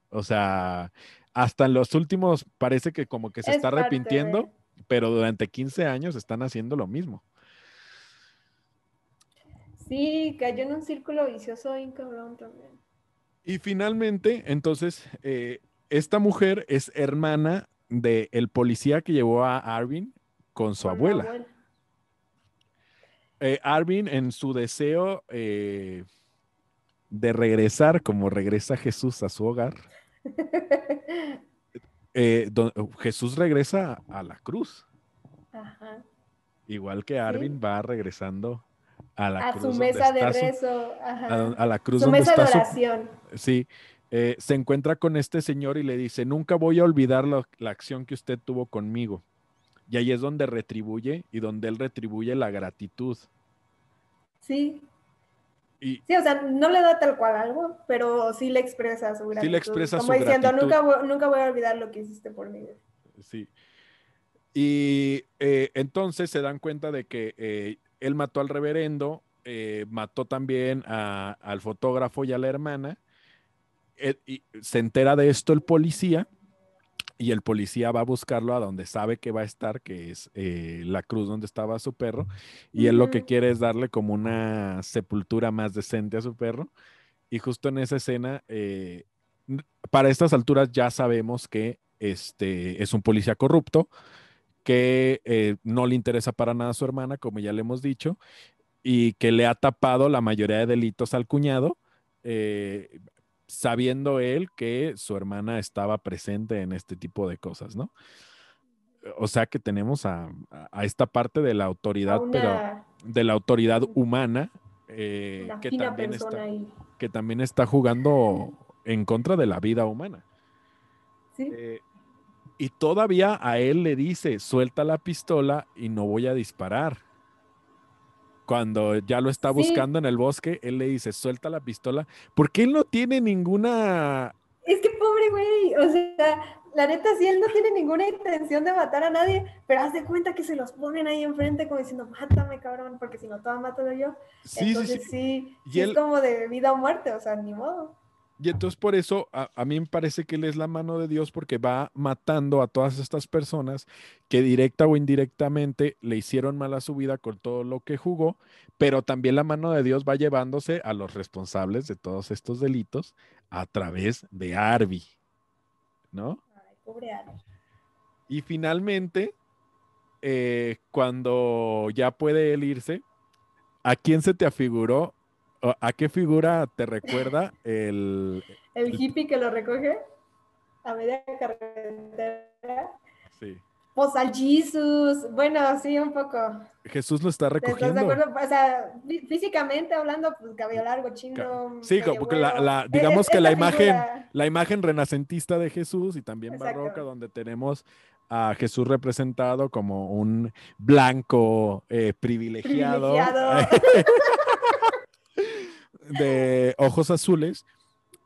O sea, hasta en los últimos parece que como que se está arrepintiendo pero durante 15 años están haciendo lo mismo. Sí, cayó en un círculo vicioso bien cabrón también. Y finalmente, entonces, eh, esta mujer es hermana del el policía que llevó a Arvin con su abuela. Eh, Arvin, en su deseo, eh, de regresar como regresa Jesús a su hogar, eh, Jesús regresa a la cruz. Igual que Arvin va regresando a la cruz. A su mesa de rezo. A, la cruz su mesa de oración. sí. Eh, se encuentra con este señor y le dice, nunca voy a olvidar la acción que usted tuvo conmigo. Y ahí es donde retribuye y donde él retribuye la gratitud. Sí. Sí, o sea, no le da tal cual algo, pero sí le expresa su gratitud. Sí le expresa Como diciendo, Nunca, nunca voy a olvidar lo que hiciste por mí. Sí. Y eh, entonces se dan cuenta de que eh, él mató al reverendo, eh, mató también al fotógrafo y a la hermana. y se entera de esto el policía y el policía va a buscarlo a donde sabe que va a estar, que es eh, la cruz donde estaba su perro, y él lo que quiere es darle como una sepultura más decente a su perro. Y justo en esa escena, eh, para estas alturas ya sabemos que este es un policía corrupto, que eh, no le interesa para nada a su hermana, como ya le hemos dicho, y que le ha tapado la mayoría de delitos al cuñado sabiendo él que su hermana estaba presente en este tipo de cosas, ¿no? O sea que tenemos a, esta parte de la autoridad, pero de la autoridad humana, eh, que, también está, que también está jugando en contra de la vida humana. ¿Sí? Eh, y todavía a él le dice, suelta la pistola y no voy a disparar cuando ya lo está buscando en el bosque, él le dice, suelta la pistola, porque él no tiene ninguna... Es que pobre güey, o sea, la neta sí, él no tiene ninguna intención de matar a nadie, pero haz de cuenta que se los ponen ahí enfrente como diciendo, mátame cabrón, porque si no, todo mato yo. Sí, Entonces sí, sí, es como de vida o muerte, o sea, ni modo. Y entonces por eso a, mí me parece que él es la mano de Dios porque va matando a todas estas personas que directa o indirectamente le hicieron mal a su vida con todo lo que jugó, pero también la mano de Dios va llevándose a los responsables de todos estos delitos a través de Arby, ¿no? Ay, pobre Arby. Y finalmente, eh, cuando ya puede él irse, ¿a quién se te afiguró ¿A qué figura te recuerda el... ¿El hippie que lo recoge a media carretera? Sí. Pues al Jesús, bueno, sí, un poco. Jesús lo está recogiendo. De acuerdo? O sea, físicamente hablando, pues cabello largo, chino. Sí, porque la, digamos que la imagen, la imagen renacentista de Jesús y también barroca, donde tenemos a Jesús representado como un blanco eh, privilegiado. privilegiado. de ojos azules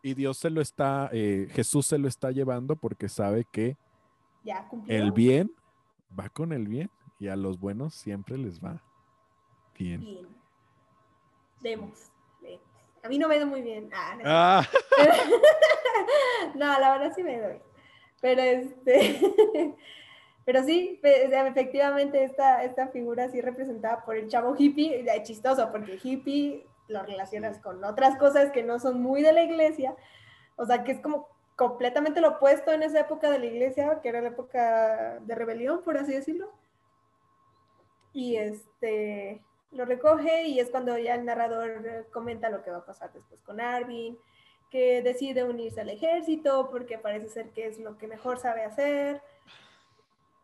y Dios se lo está, eh, Jesús se lo está llevando porque sabe que el bien va con el bien y a los buenos siempre les va bien. bien. Vemos, A mí no me doy muy bien. Ah, no. Ah. no, la verdad sí me doy. Pero este, pero sí, efectivamente esta, esta figura así representada por el chavo hippie, chistoso, porque hippie lo relacionas con otras cosas que no son muy de la iglesia, o sea, que es como completamente lo opuesto en esa época de la iglesia, que era la época de rebelión, por así decirlo. Y este lo recoge y es cuando ya el narrador comenta lo que va a pasar después con Arvin, que decide unirse al ejército porque parece ser que es lo que mejor sabe hacer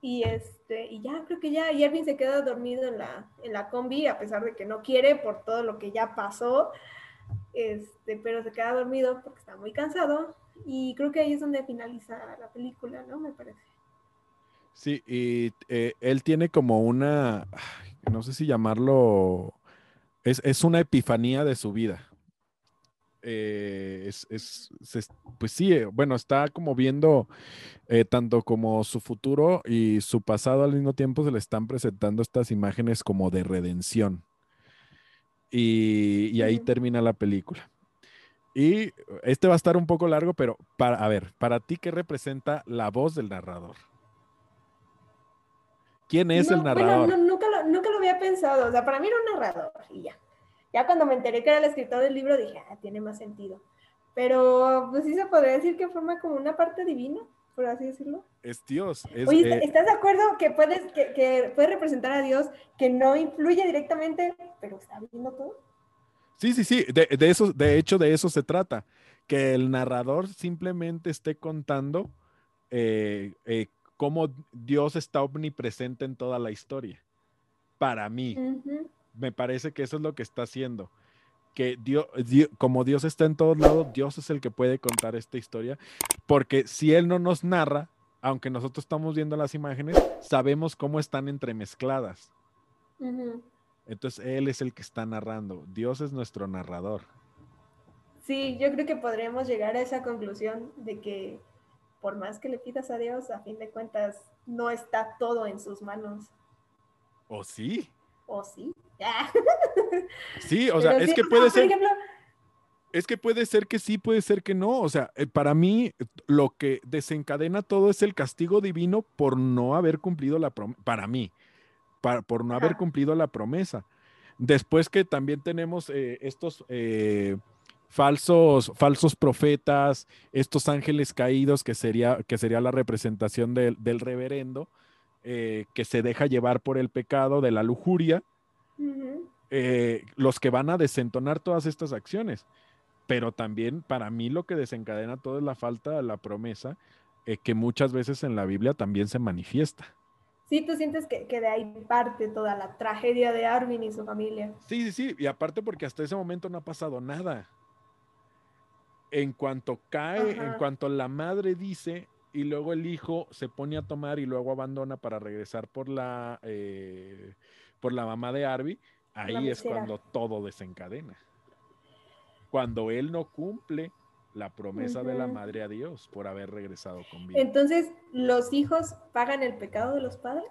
y, este, y ya, creo que ya, y se queda dormido en la, en la combi, a pesar de que no quiere por todo lo que ya pasó, este, pero se queda dormido porque está muy cansado. Y creo que ahí es donde finaliza la película, ¿no? Me parece. Sí, y eh, él tiene como una, no sé si llamarlo, es, es una epifanía de su vida. Eh, es, pues sí, eh, bueno, está como viendo eh, tanto como su futuro y su pasado al mismo tiempo se le están presentando estas imágenes como de redención. Y, ahí termina la película. Y este va a estar un poco largo, pero para, a ver, para ti, ¿qué representa la voz del narrador? ¿Quién es el narrador? nunca, lo, nunca lo había pensado. O sea, para mí era un narrador y ya. Ya cuando me enteré que era el escritor del libro, dije, ah, tiene más sentido. Pero, pues sí se podría decir que forma como una parte divina, por así decirlo. Es Dios. Oye, eh, ¿estás de acuerdo que puedes, que, puede representar a Dios que no influye directamente, pero está viendo todo? Sí, sí, sí, de, de, eso, de hecho de eso se trata, que el narrador simplemente esté contando eh, eh, cómo Dios está omnipresente en toda la historia. Para mí, me parece que eso es lo que está haciendo. Que Dios, como Dios está en todos lados, Dios es el que puede contar esta historia, porque si Él no nos narra, aunque nosotros estamos viendo las imágenes, sabemos cómo están entremezcladas. Entonces Él es el que está narrando. Dios es nuestro narrador. Sí, yo creo que podríamos llegar a esa conclusión de que por más que le pidas a Dios, a fin de cuentas no está todo en sus manos. ¿O sí? ¿O sí? Sí, o sea, es que puede ser... es que puede ser que sí, puede ser que no. O sea, eh, para mí lo que desencadena todo es el castigo divino por no haber cumplido la promesa. Para mí por no haber cumplido la promesa. Después que también tenemos eh, estos eh, falsos, falsos profetas, estos ángeles caídos, que sería, que sería la representación del, reverendo, eh, que se deja llevar por el pecado de la lujuria, los que van a desentonar todas estas acciones. Pero también para mí lo que desencadena todo es la falta de la promesa, que muchas veces en la Biblia también se manifiesta. Sí, tú sientes que, de ahí parte toda la tragedia de Armin y su familia. Sí, sí, sí, y aparte porque hasta ese momento no ha pasado nada. En cuanto cae, en cuanto la madre dice y luego el hijo se pone a tomar y luego abandona para regresar por la, eh, por la mamá de Arby, ahí es cuando todo desencadena. Cuando él no cumple la promesa de la madre a Dios por haber regresado con vida. Entonces, ¿los hijos pagan el pecado de los padres?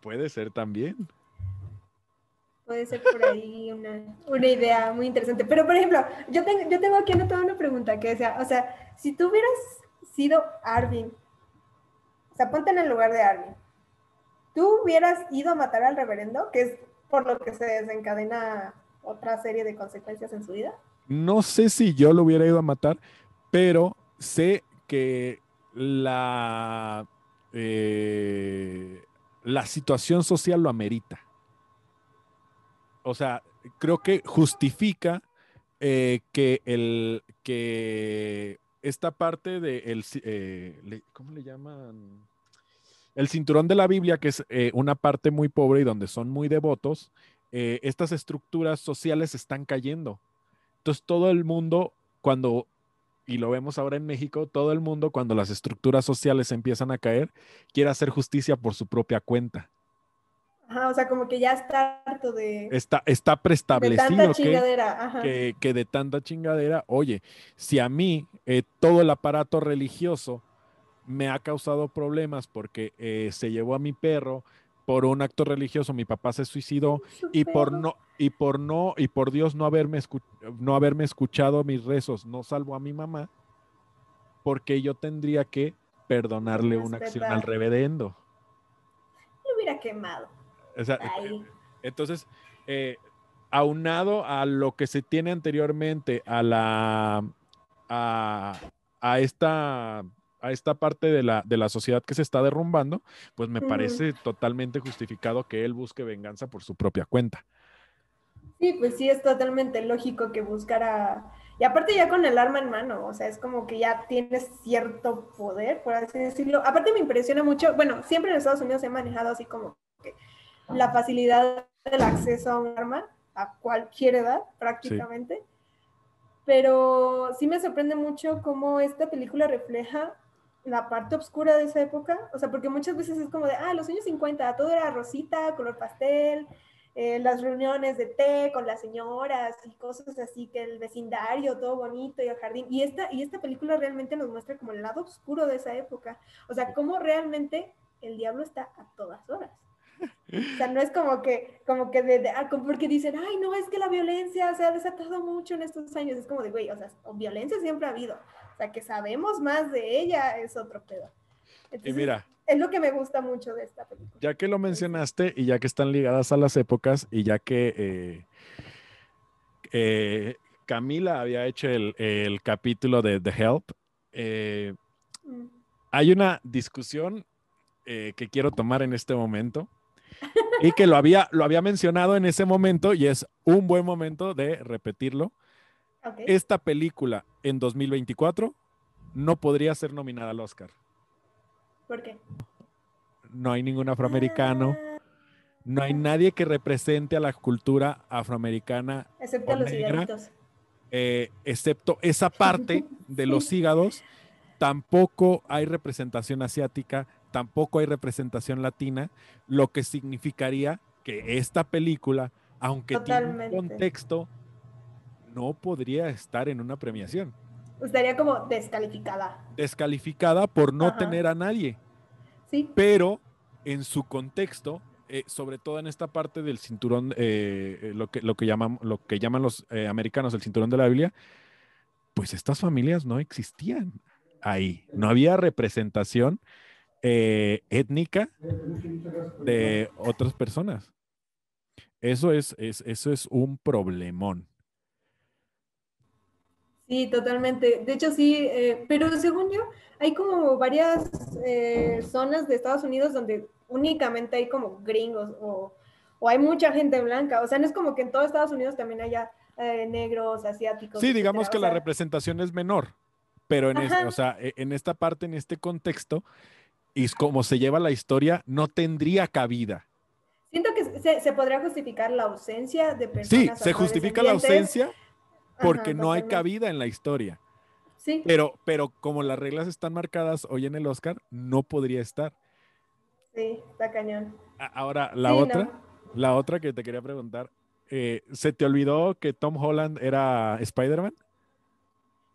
Puede ser también. Puede ser por ahí una, idea muy interesante. Pero, por ejemplo, yo tengo, yo tengo aquí anotada una pregunta que sea, o sea, si tú hubieras sido Arvin, o sea, ponte en el lugar de Arvin, ¿tú hubieras ido a matar al reverendo, que es por lo que se desencadena otra serie de consecuencias en su vida? No sé si yo lo hubiera ido a matar, pero sé que la, eh, la situación social lo amerita. O sea, creo que justifica eh, que, el, que esta parte de el, eh, ¿cómo le llaman? El cinturón de la Biblia, que es una parte muy pobre y donde son muy devotos, estas estructuras sociales están cayendo. Entonces todo el mundo, cuando, y lo vemos ahora en México, todo el mundo cuando las estructuras sociales empiezan a caer, quiere hacer justicia por su propia cuenta. Ajá, o sea, como que ya está harto de... Está, está preestablecido que, que, de tanta chingadera, oye, si a mí eh, todo el aparato religioso me ha causado problemas porque eh, se llevó a mi perro, por un acto religioso mi papá se suicidó y por no y por no y por Dios no haberme no haberme escuchado mis rezos no salvo a mi mamá porque yo tendría que perdonarle una acción al reverendo. Lo hubiera quemado. entonces, eh, aunado a lo que se tiene anteriormente a la a, a esta a esta parte de la, de la sociedad que se está derrumbando, pues me parece totalmente justificado que él busque venganza por su propia cuenta. Sí, pues sí, es totalmente lógico que buscara, y aparte ya con el arma en mano, o sea, es como que ya tienes cierto poder, por así decirlo. Aparte me impresiona mucho, bueno, siempre en Estados Unidos se ha manejado así como que la facilidad del acceso a un arma a cualquier edad prácticamente. Pero sí me sorprende mucho cómo esta película refleja la parte oscura de esa época, o sea, porque muchas veces es como de, ah, los años 50, todo era rosita, color pastel, eh, las reuniones de té con las señoras y cosas así, que el vecindario, todo bonito y el jardín. Y esta, y esta película realmente nos muestra como el lado oscuro de esa época, o sea, cómo realmente el diablo está a todas horas. O sea, no es como que, como que de, ah, porque dicen, ay, no, es que la violencia se ha desatado mucho en estos años. Es como de, güey, o sea, violencia siempre ha habido sea, que sabemos más de ella es otro pedo. y mira, es lo que me gusta mucho de esta película. Ya que lo mencionaste y ya que están ligadas a las épocas y ya que eh, eh, Camila había hecho el, capítulo de The Help, eh, mm. hay una discusión que quiero tomar en este momento. y que lo había, lo había mencionado en ese momento y es un buen momento de repetirlo. Esta película en 2024 no podría ser nominada al Oscar. ¿Por qué? No hay ningún afroamericano. Ah. No hay nadie que represente a la cultura afroamericana. Excepto los hígados. Eh, excepto esa parte de los hígados. Tampoco hay representación asiática, tampoco hay representación latina, lo que significaría que esta película, aunque tiene un contexto, no podría estar en una premiación. Estaría como descalificada. Descalificada por no tener a nadie. Sí. Pero en su contexto, eh, sobre todo en esta parte del cinturón, eh, eh, lo, que, lo, que llaman, lo que llaman los americanos el cinturón de la Biblia, pues estas familias no existían ahí. No había representación étnica de otras personas. Eso es, es, eso es un problemón. Sí, totalmente. De hecho, sí, eh, pero según yo, hay como varias eh, zonas de Estados Unidos donde únicamente hay como gringos o, hay mucha gente blanca. O sea, no es como que en todo Estados Unidos también haya eh, negros, asiáticos. Sí, digamos que la representación es menor, pero en, o sea, e, en esta parte, en este contexto, y como se lleva la historia, no tendría cabida. Siento que se, podría justificar la ausencia de personas. Sí, se justifica la ausencia porque no hay cabida en la historia. Sí. Pero, pero como las reglas están marcadas hoy en el Oscar, no podría estar. Sí, está cañón. Ahora, la otra, la otra que te quería preguntar, eh, ¿se te olvidó que Tom Holland era Spider-Man?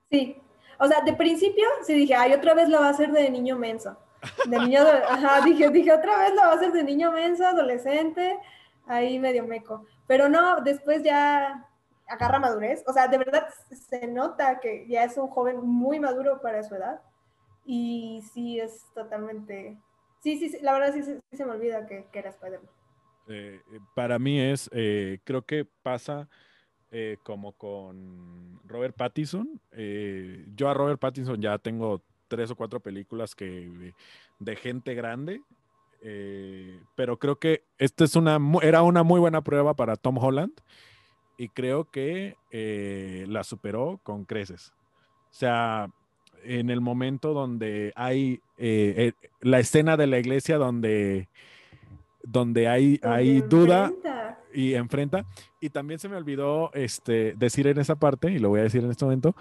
Sí. O sea, de principio sí dije, ay, otra vez lo va a hacer de niño menso. De niño, ajá, dije, dije, otra vez lo va a hacer de niño menso, adolescente, ahí medio meco. Pero no, después ya agarra madurez. O sea, de verdad se nota que ya es un joven muy maduro para su edad. Y sí, es totalmente... Sí, sí, la verdad sí, se me olvida que, era Spider-Man. Eh, eh, para mí es, eh, creo que pasa como con Robert Pattinson. yo a Robert Pattinson ya tengo tres o cuatro películas que de gente grande, pero creo que esta es una, era una muy buena prueba para Tom Holland y creo que eh, la superó con creces. O sea, en el momento donde hay eh, eh, la escena de la iglesia donde, donde hay, hay duda y enfrenta. Y también se me olvidó este, decir en esa parte, y lo voy a decir en este momento,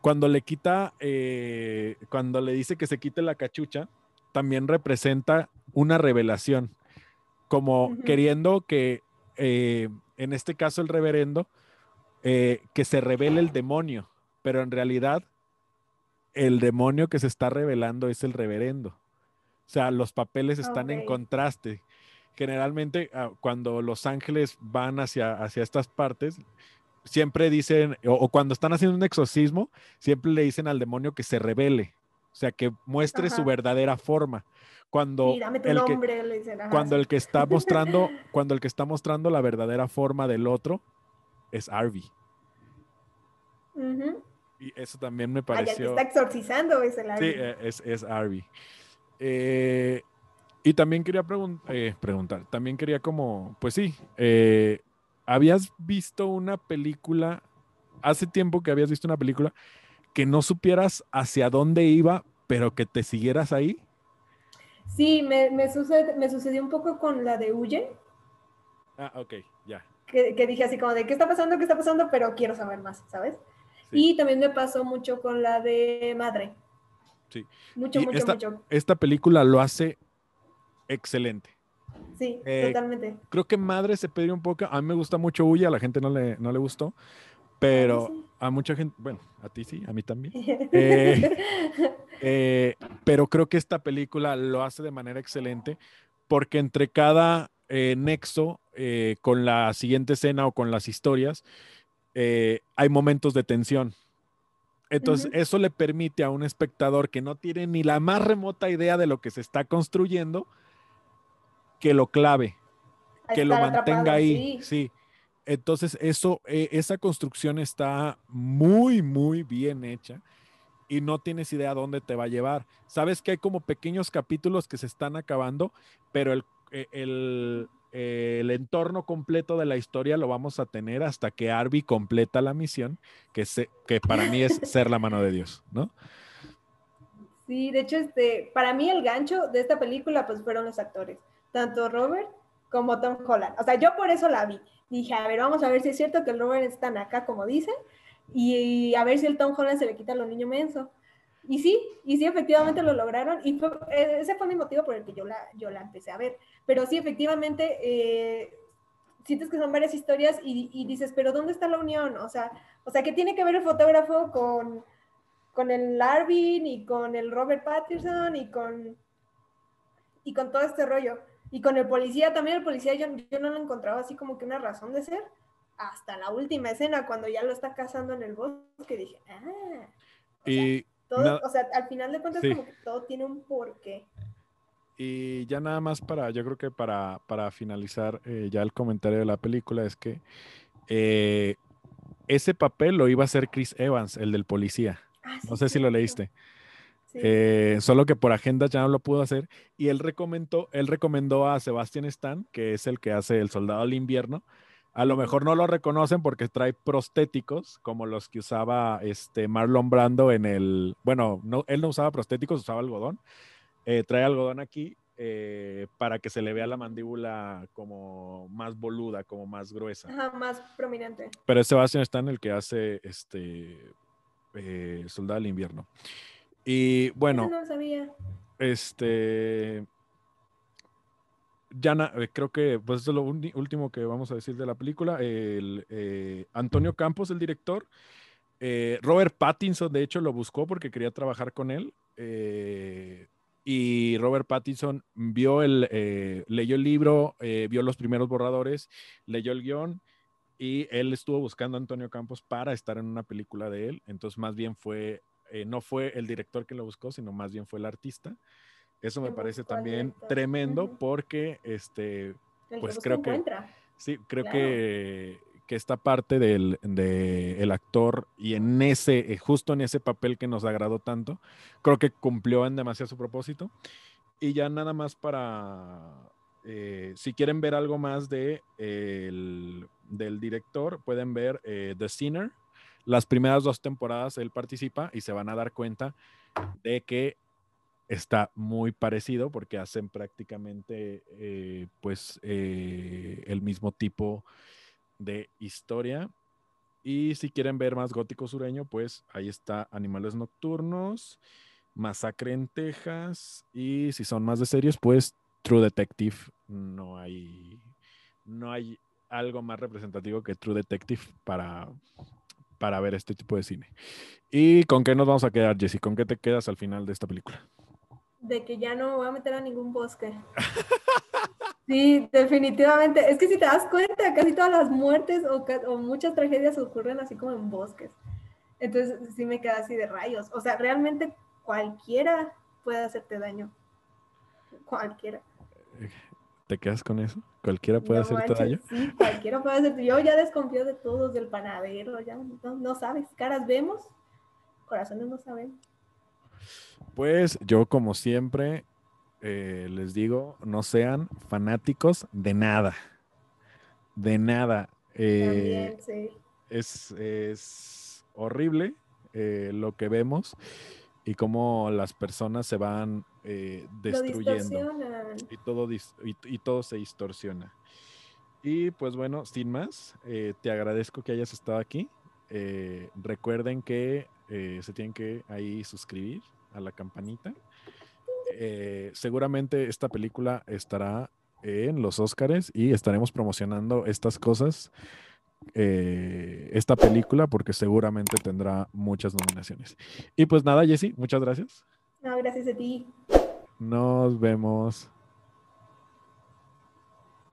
cuando le quita, cuando le dice que se quite la cachucha, también representa una revelación, como queriendo que en este caso el reverendo, eh, que se revele el demonio, pero en realidad el demonio que se está revelando es el reverendo. O sea, los papeles están en contraste. Generalmente ah, cuando los ángeles van hacia, hacia estas partes, siempre dicen, o, cuando están haciendo un exorcismo, siempre le dicen al demonio que se revele, o sea, que muestre su verdadera forma. Cuando, el que, cuando el que está mostrando, cuando el que está mostrando la verdadera forma del otro es Arby. Y eso también me pareció. está exorcizando es el Arby. Sí, e, es, es Arby. Eh, y también quería eh, preguntar, también quería como, pues sí, eh, ¿habías visto una película, hace tiempo que habías visto una película que no supieras hacia dónde iba, pero que te siguieras ahí? Sí, me, me, me sucedió un poco con la de Huye. Ah, ok, ya. Que, que, dije así como de, ¿qué está pasando? ¿Qué está pasando? Pero quiero saber más, ¿sabes? Y también me pasó mucho con la de Madre. Sí. Mucho, mucho, esta, mucho. Esta película lo hace excelente. Sí, eh, totalmente. Creo que Madre se perdió un poco. A mí me gusta mucho Huye, a la gente no le, no le gustó. Pero a, mucha gente, bueno, a ti sí, a mí también. Eh, eh, pero creo que esta película lo hace de manera excelente porque entre cada eh, nexo con la siguiente escena o con las historias, hay momentos de tensión. Entonces, eso le permite a un espectador que no tiene ni la más remota idea de lo que se está construyendo, que lo clave, que lo mantenga ahí. sí. Entonces, eso, eh, esa construcción está muy, muy bien hecha y no tienes idea dónde te va a llevar. Sabes que hay como pequeños capítulos que se están acabando, pero el, eh, eh, el entorno completo de la historia lo vamos a tener hasta que Arby completa la misión, que, que para mí es ser la mano de Dios, ¿no? Sí, de hecho, este, para mí el gancho de esta película pues fueron los actores, tanto Robert como Tom Holland. O sea, yo por eso la vi. Dije, a ver, vamos a ver si es cierto que el Robert está acá como dicen y, a ver si el Tom Holland se le quita a los niños menso. Y sí, y sí, efectivamente lo lograron. Y e, ese fue mi motivo por el que yo la, yo la empecé a ver. Pero sí, efectivamente, eh, sientes que son varias historias y, y, dices, pero ¿dónde está la unión? O sea, o sea, ¿qué tiene que ver el fotógrafo con, con el Arvin y con el Robert Patterson y con, y con todo este rollo. Y con el policía, también el policía yo, yo no lo encontraba así como que una razón de ser. Hasta la última escena, cuando ya lo está cazando en el bosque, dije, ah. y todo, o sea, al final de cuentas como que todo tiene un porqué. Y ya nada más para, yo creo que para, para finalizar eh, ya el comentario de la película es que eh, ese papel lo iba a hacer Chris Evans, el del policía. Ah, no sé si lo leíste. Eh, solo que por agenda ya no lo pudo hacer. Y él recomendó, él recomendó a Sebastian Stan, que es el que hace El Soldado del Invierno. A lo mejor no lo reconocen porque trae prostéticos, como los que usaba este Marlon Brando en el. Bueno, no, él no usaba prostéticos, usaba algodón. Eh, trae algodón aquí eh, para que se le vea la mandíbula como más boluda, como más gruesa. Ajá, más prominente. Pero es Sebastian Stan el que hace este Soldado del Invierno. Y bueno, no sabía. este, ya eh, creo que pues es lo último que vamos a decir de la película. El, eh, Antonio Campos, el director. Robert Pattinson, de hecho, lo buscó porque quería trabajar con él. y Robert Pattinson vio el, leyó el libro, vio los primeros borradores, leyó el guion y él estuvo buscando a Antonio Campos para estar en una película de él, entonces más bien fue, eh, no fue el director que lo buscó, sino más bien fue el artista. Eso me parece también tremendo porque, este, pues creo que, sí, creo que, que esta parte del de el actor y en ese, eh, justo en ese papel que nos agradó tanto, creo que cumplió en demasiado su propósito. Y ya nada más para, eh, si quieren ver algo más de, el, del director, pueden ver eh, The Sinner. Las primeras dos temporadas él participa y se van a dar cuenta de que está muy parecido porque hacen prácticamente eh, pues el mismo tipo de historia. Y si quieren ver más gótico sureño, pues ahí está Animales Nocturnos, Masacre en Texas. Y si son más de serios, pues True Detective no hay, no hay algo más representativo que True Detective para, para ver este tipo de cine. ¿Y con qué nos vamos a quedar, Jesse? ¿Con qué te quedas al final de esta película? De que ya no me voy a meter a ningún bosque. Sí, definitivamente. Es que si te das cuenta, casi todas las muertes o, o, muchas tragedias ocurren así como en bosques. Entonces sí me queda así de rayos. O sea, realmente cualquiera puede hacerte daño. Cualquiera. ¿Te quedas con eso? ¿Cualquiera puede hacer hacerte daño? Sí, cualquiera puede hacer. Yo ya desconfío de todos, del panadero, ya no, sabes. Caras vemos, corazones no sabemos. Pues yo, como siempre, eh, les digo, no sean fanáticos de nada. De nada. Eh, También, sí. es, horrible eh, lo que vemos y cómo las personas se van eh, destruyendo y todo, y, todo se distorsiona. Y pues bueno, sin más, eh, te agradezco que hayas estado aquí. Eh, recuerden que se tienen que ahí suscribir a la campanita. seguramente esta película estará en los Oscars y estaremos promocionando estas cosas eh, esta película porque seguramente tendrá muchas nominaciones. Y pues nada, Jessy, muchas gracias. No, gracias a ti. Nos vemos.